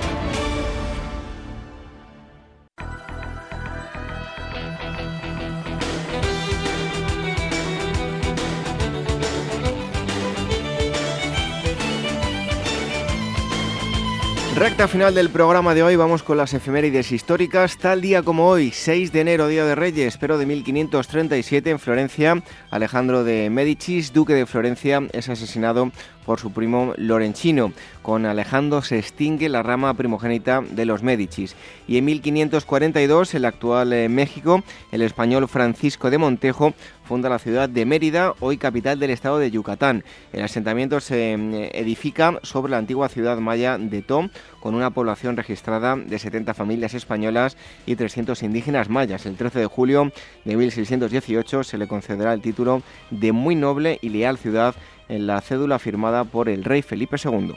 Recta final del programa de hoy, vamos con las efemérides históricas. Tal día como hoy, 6 de enero, Día de Reyes, pero de 1537 en Florencia, Alejandro de Medicis, duque de Florencia, es asesinado por su primo Lorencino. Con Alejandro se extingue la rama primogénita de los Medicis. Y en 1542, el actual eh, México, el español Francisco de Montejo funda la ciudad de Mérida, hoy capital del estado de Yucatán. El asentamiento se mm, edifica sobre la antigua ciudad maya de Tom, con una población registrada de 70 familias españolas y 300 indígenas mayas. El 13 de julio de 1618 se le concederá el título de muy noble y leal ciudad en la cédula firmada por el rey Felipe II.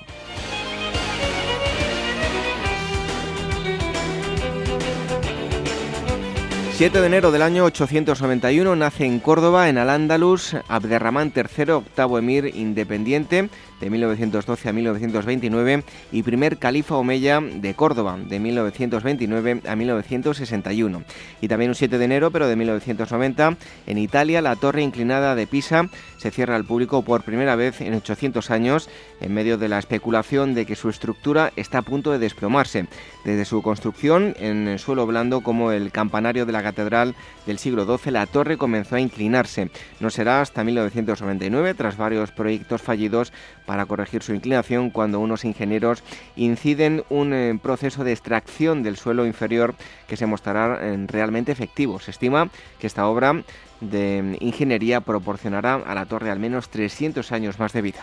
7 de enero del año 891 nace en Córdoba, en Al-Ándalus, Abderramán III, octavo emir independiente de 1912 a 1929 y primer califa omeya de Córdoba de 1929 a 1961. Y también un 7 de enero, pero de 1990, en Italia, la torre inclinada de Pisa se cierra al público por primera vez en 800 años en medio de la especulación de que su estructura está a punto de desplomarse. Desde su construcción en suelo blando como el campanario de la catedral del siglo XII, la torre comenzó a inclinarse. No será hasta 1999, tras varios proyectos fallidos, para corregir su inclinación cuando unos ingenieros inciden un eh, proceso de extracción del suelo inferior que se mostrará eh, realmente efectivo. Se estima que esta obra de ingeniería proporcionará a la torre al menos 300 años más de vida.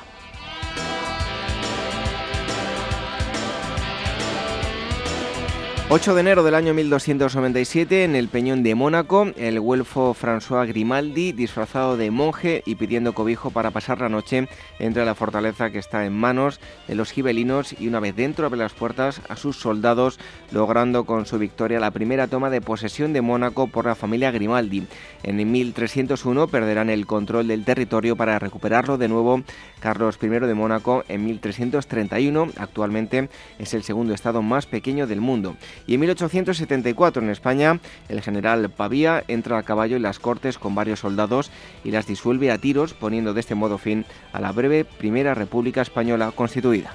8 de enero del año 1297, en el Peñón de Mónaco, el güelfo François Grimaldi, disfrazado de monje y pidiendo cobijo para pasar la noche, entra a la fortaleza que está en manos de los gibelinos y una vez dentro abre las puertas a sus soldados, logrando con su victoria la primera toma de posesión de Mónaco por la familia Grimaldi. En 1301 perderán el control del territorio para recuperarlo de nuevo Carlos I de Mónaco en 1331. Actualmente es el segundo estado más pequeño del mundo. Y en 1874 en España, el general Pavía entra a caballo en las Cortes con varios soldados y las disuelve a tiros, poniendo de este modo fin a la breve Primera República Española constituida.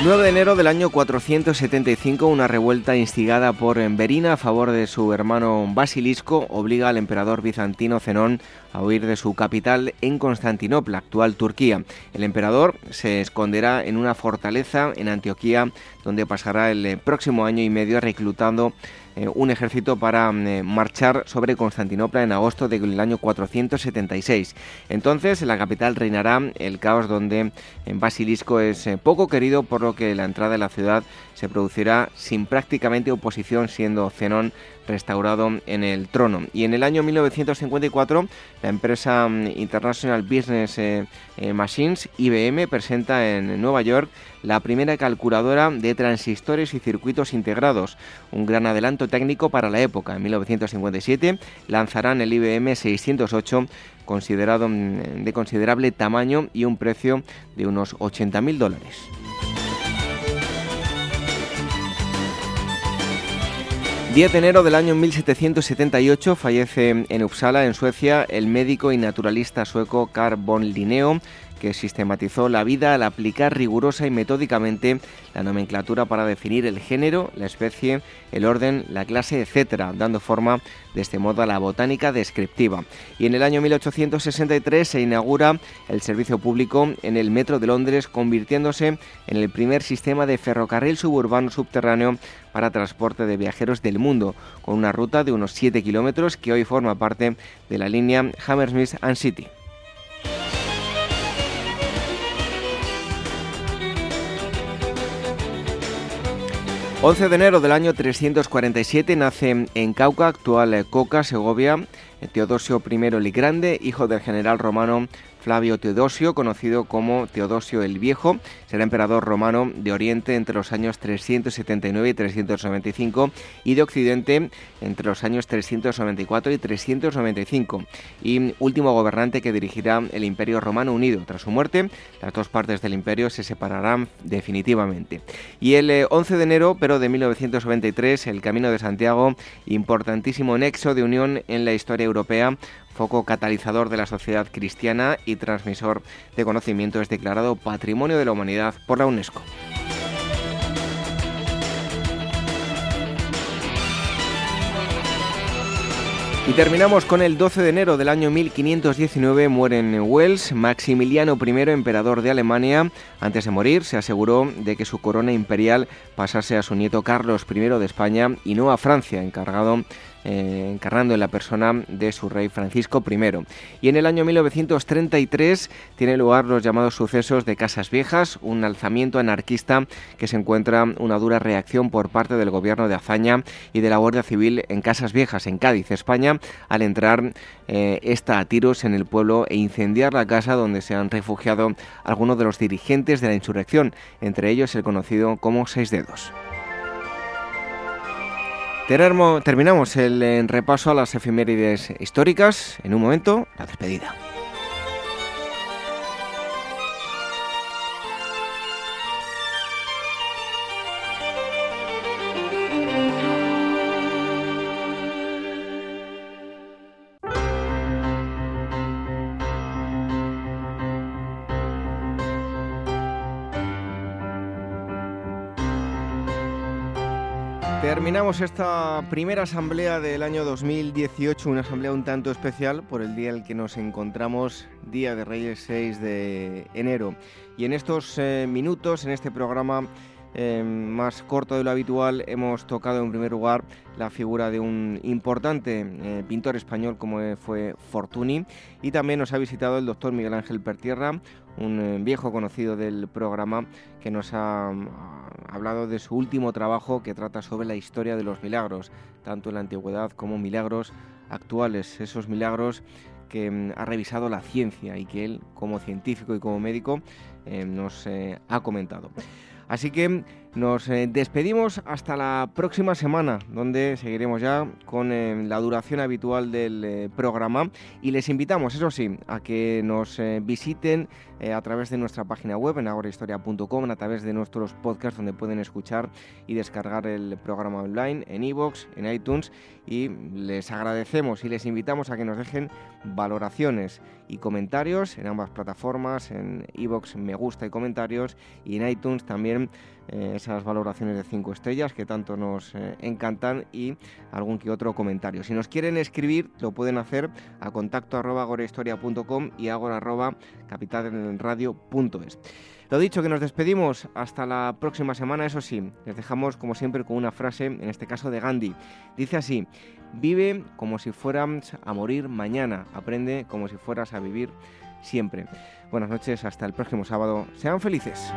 9 de enero del año 475, una revuelta instigada por Berina a favor de su hermano Basilisco obliga al emperador bizantino Zenón a huir de su capital en Constantinopla, actual Turquía. El emperador se esconderá en una fortaleza en Antioquía, donde pasará el próximo año y medio reclutando eh, un ejército para eh, marchar sobre Constantinopla en agosto del año 476. Entonces, en la capital reinará el caos donde Basilisco es eh, poco querido, por lo que la entrada de la ciudad se producirá sin prácticamente oposición, siendo Zenón restaurado en el trono. Y en el año 1954, la empresa mm, International Business eh, eh, Machines, IBM, presenta en Nueva York la primera calculadora de transistores y circuitos integrados, un gran adelanto técnico para la época. En 1957 lanzarán el IBM 608 considerado mm, de considerable tamaño y un precio de unos 80.000 dólares. 10 de enero del año 1778 fallece en Uppsala, en Suecia, el médico y naturalista sueco Carl von Linneo, que sistematizó la vida al aplicar rigurosa y metódicamente la nomenclatura para definir el género, la especie, el orden, la clase, etc., dando forma de este modo a la botánica descriptiva. Y en el año 1863 se inaugura el servicio público en el Metro de Londres, convirtiéndose en el primer sistema de ferrocarril suburbano subterráneo para transporte de viajeros del mundo, con una ruta de unos 7 kilómetros que hoy forma parte de la línea Hammersmith and City. 11 de enero del año 347 nace en Cauca, actual Coca, Segovia, Teodosio I el Grande, hijo del general romano Flavio Teodosio, conocido como Teodosio el Viejo, será emperador romano de Oriente entre los años 379 y 395 y de Occidente entre los años 394 y 395 y último gobernante que dirigirá el Imperio Romano Unido. Tras su muerte, las dos partes del imperio se separarán definitivamente. Y el 11 eh, de enero, pero de 1993, el Camino de Santiago, importantísimo nexo de unión en la historia europea, foco catalizador de la sociedad cristiana y transmisor de conocimiento, es declarado Patrimonio de la Humanidad por la UNESCO. Y terminamos con el 12 de enero del año 1519 muere en Wells Maximiliano I, emperador de Alemania. Antes de morir se aseguró de que su corona imperial pasase a su nieto Carlos I de España y no a Francia, encargado eh, encarnando en la persona de su rey Francisco I. Y en el año 1933 tiene lugar los llamados sucesos de Casas Viejas, un alzamiento anarquista que se encuentra una dura reacción por parte del gobierno de Azaña y de la Guardia Civil en Casas Viejas, en Cádiz, España, al entrar eh, esta a tiros en el pueblo e incendiar la casa donde se han refugiado algunos de los dirigentes de la insurrección, entre ellos el conocido como Seis Dedos. Terminamos el eh, repaso a las efemérides históricas. En un momento, la despedida. Terminamos esta primera asamblea del año 2018, una asamblea un tanto especial por el día en el que nos encontramos, Día de Reyes 6 de enero. Y en estos eh, minutos, en este programa eh, más corto de lo habitual, hemos tocado en primer lugar la figura de un importante eh, pintor español como fue Fortuny y también nos ha visitado el doctor Miguel Ángel Pertierra, un eh, viejo conocido del programa que nos ha, hablado de su último trabajo que trata sobre la historia de los milagros, tanto en la antigüedad como milagros actuales, esos milagros que mm, ha revisado la ciencia y que él, como científico y como médico, eh, nos eh, ha comentado. Así que nos eh, despedimos hasta la próxima semana, donde seguiremos ya con eh, la duración habitual del eh, programa. Y les invitamos, eso sí, a que nos visiten a través de nuestra página web en agorahistoria.com, a través de nuestros podcasts donde pueden escuchar y descargar el programa online en iVoox, en iTunes y les agradecemos y les invitamos a que nos dejen valoraciones y comentarios en ambas plataformas, en iVoox me gusta y comentarios y en iTunes también eh, esas valoraciones de 5 estrellas que tanto nos eh, encantan y algún que otro comentario. Si nos quieren escribir, lo pueden hacer a contacto arroba agorahistoria.com y agora arroba capitalenradio.es. Lo dicho, que nos despedimos hasta la próxima semana, eso sí, les dejamos como siempre con una frase, en este caso de Gandhi. Dice así, vive como si fueras a morir mañana, aprende como si fueras a vivir siempre. Buenas noches, hasta el próximo sábado, sean felices.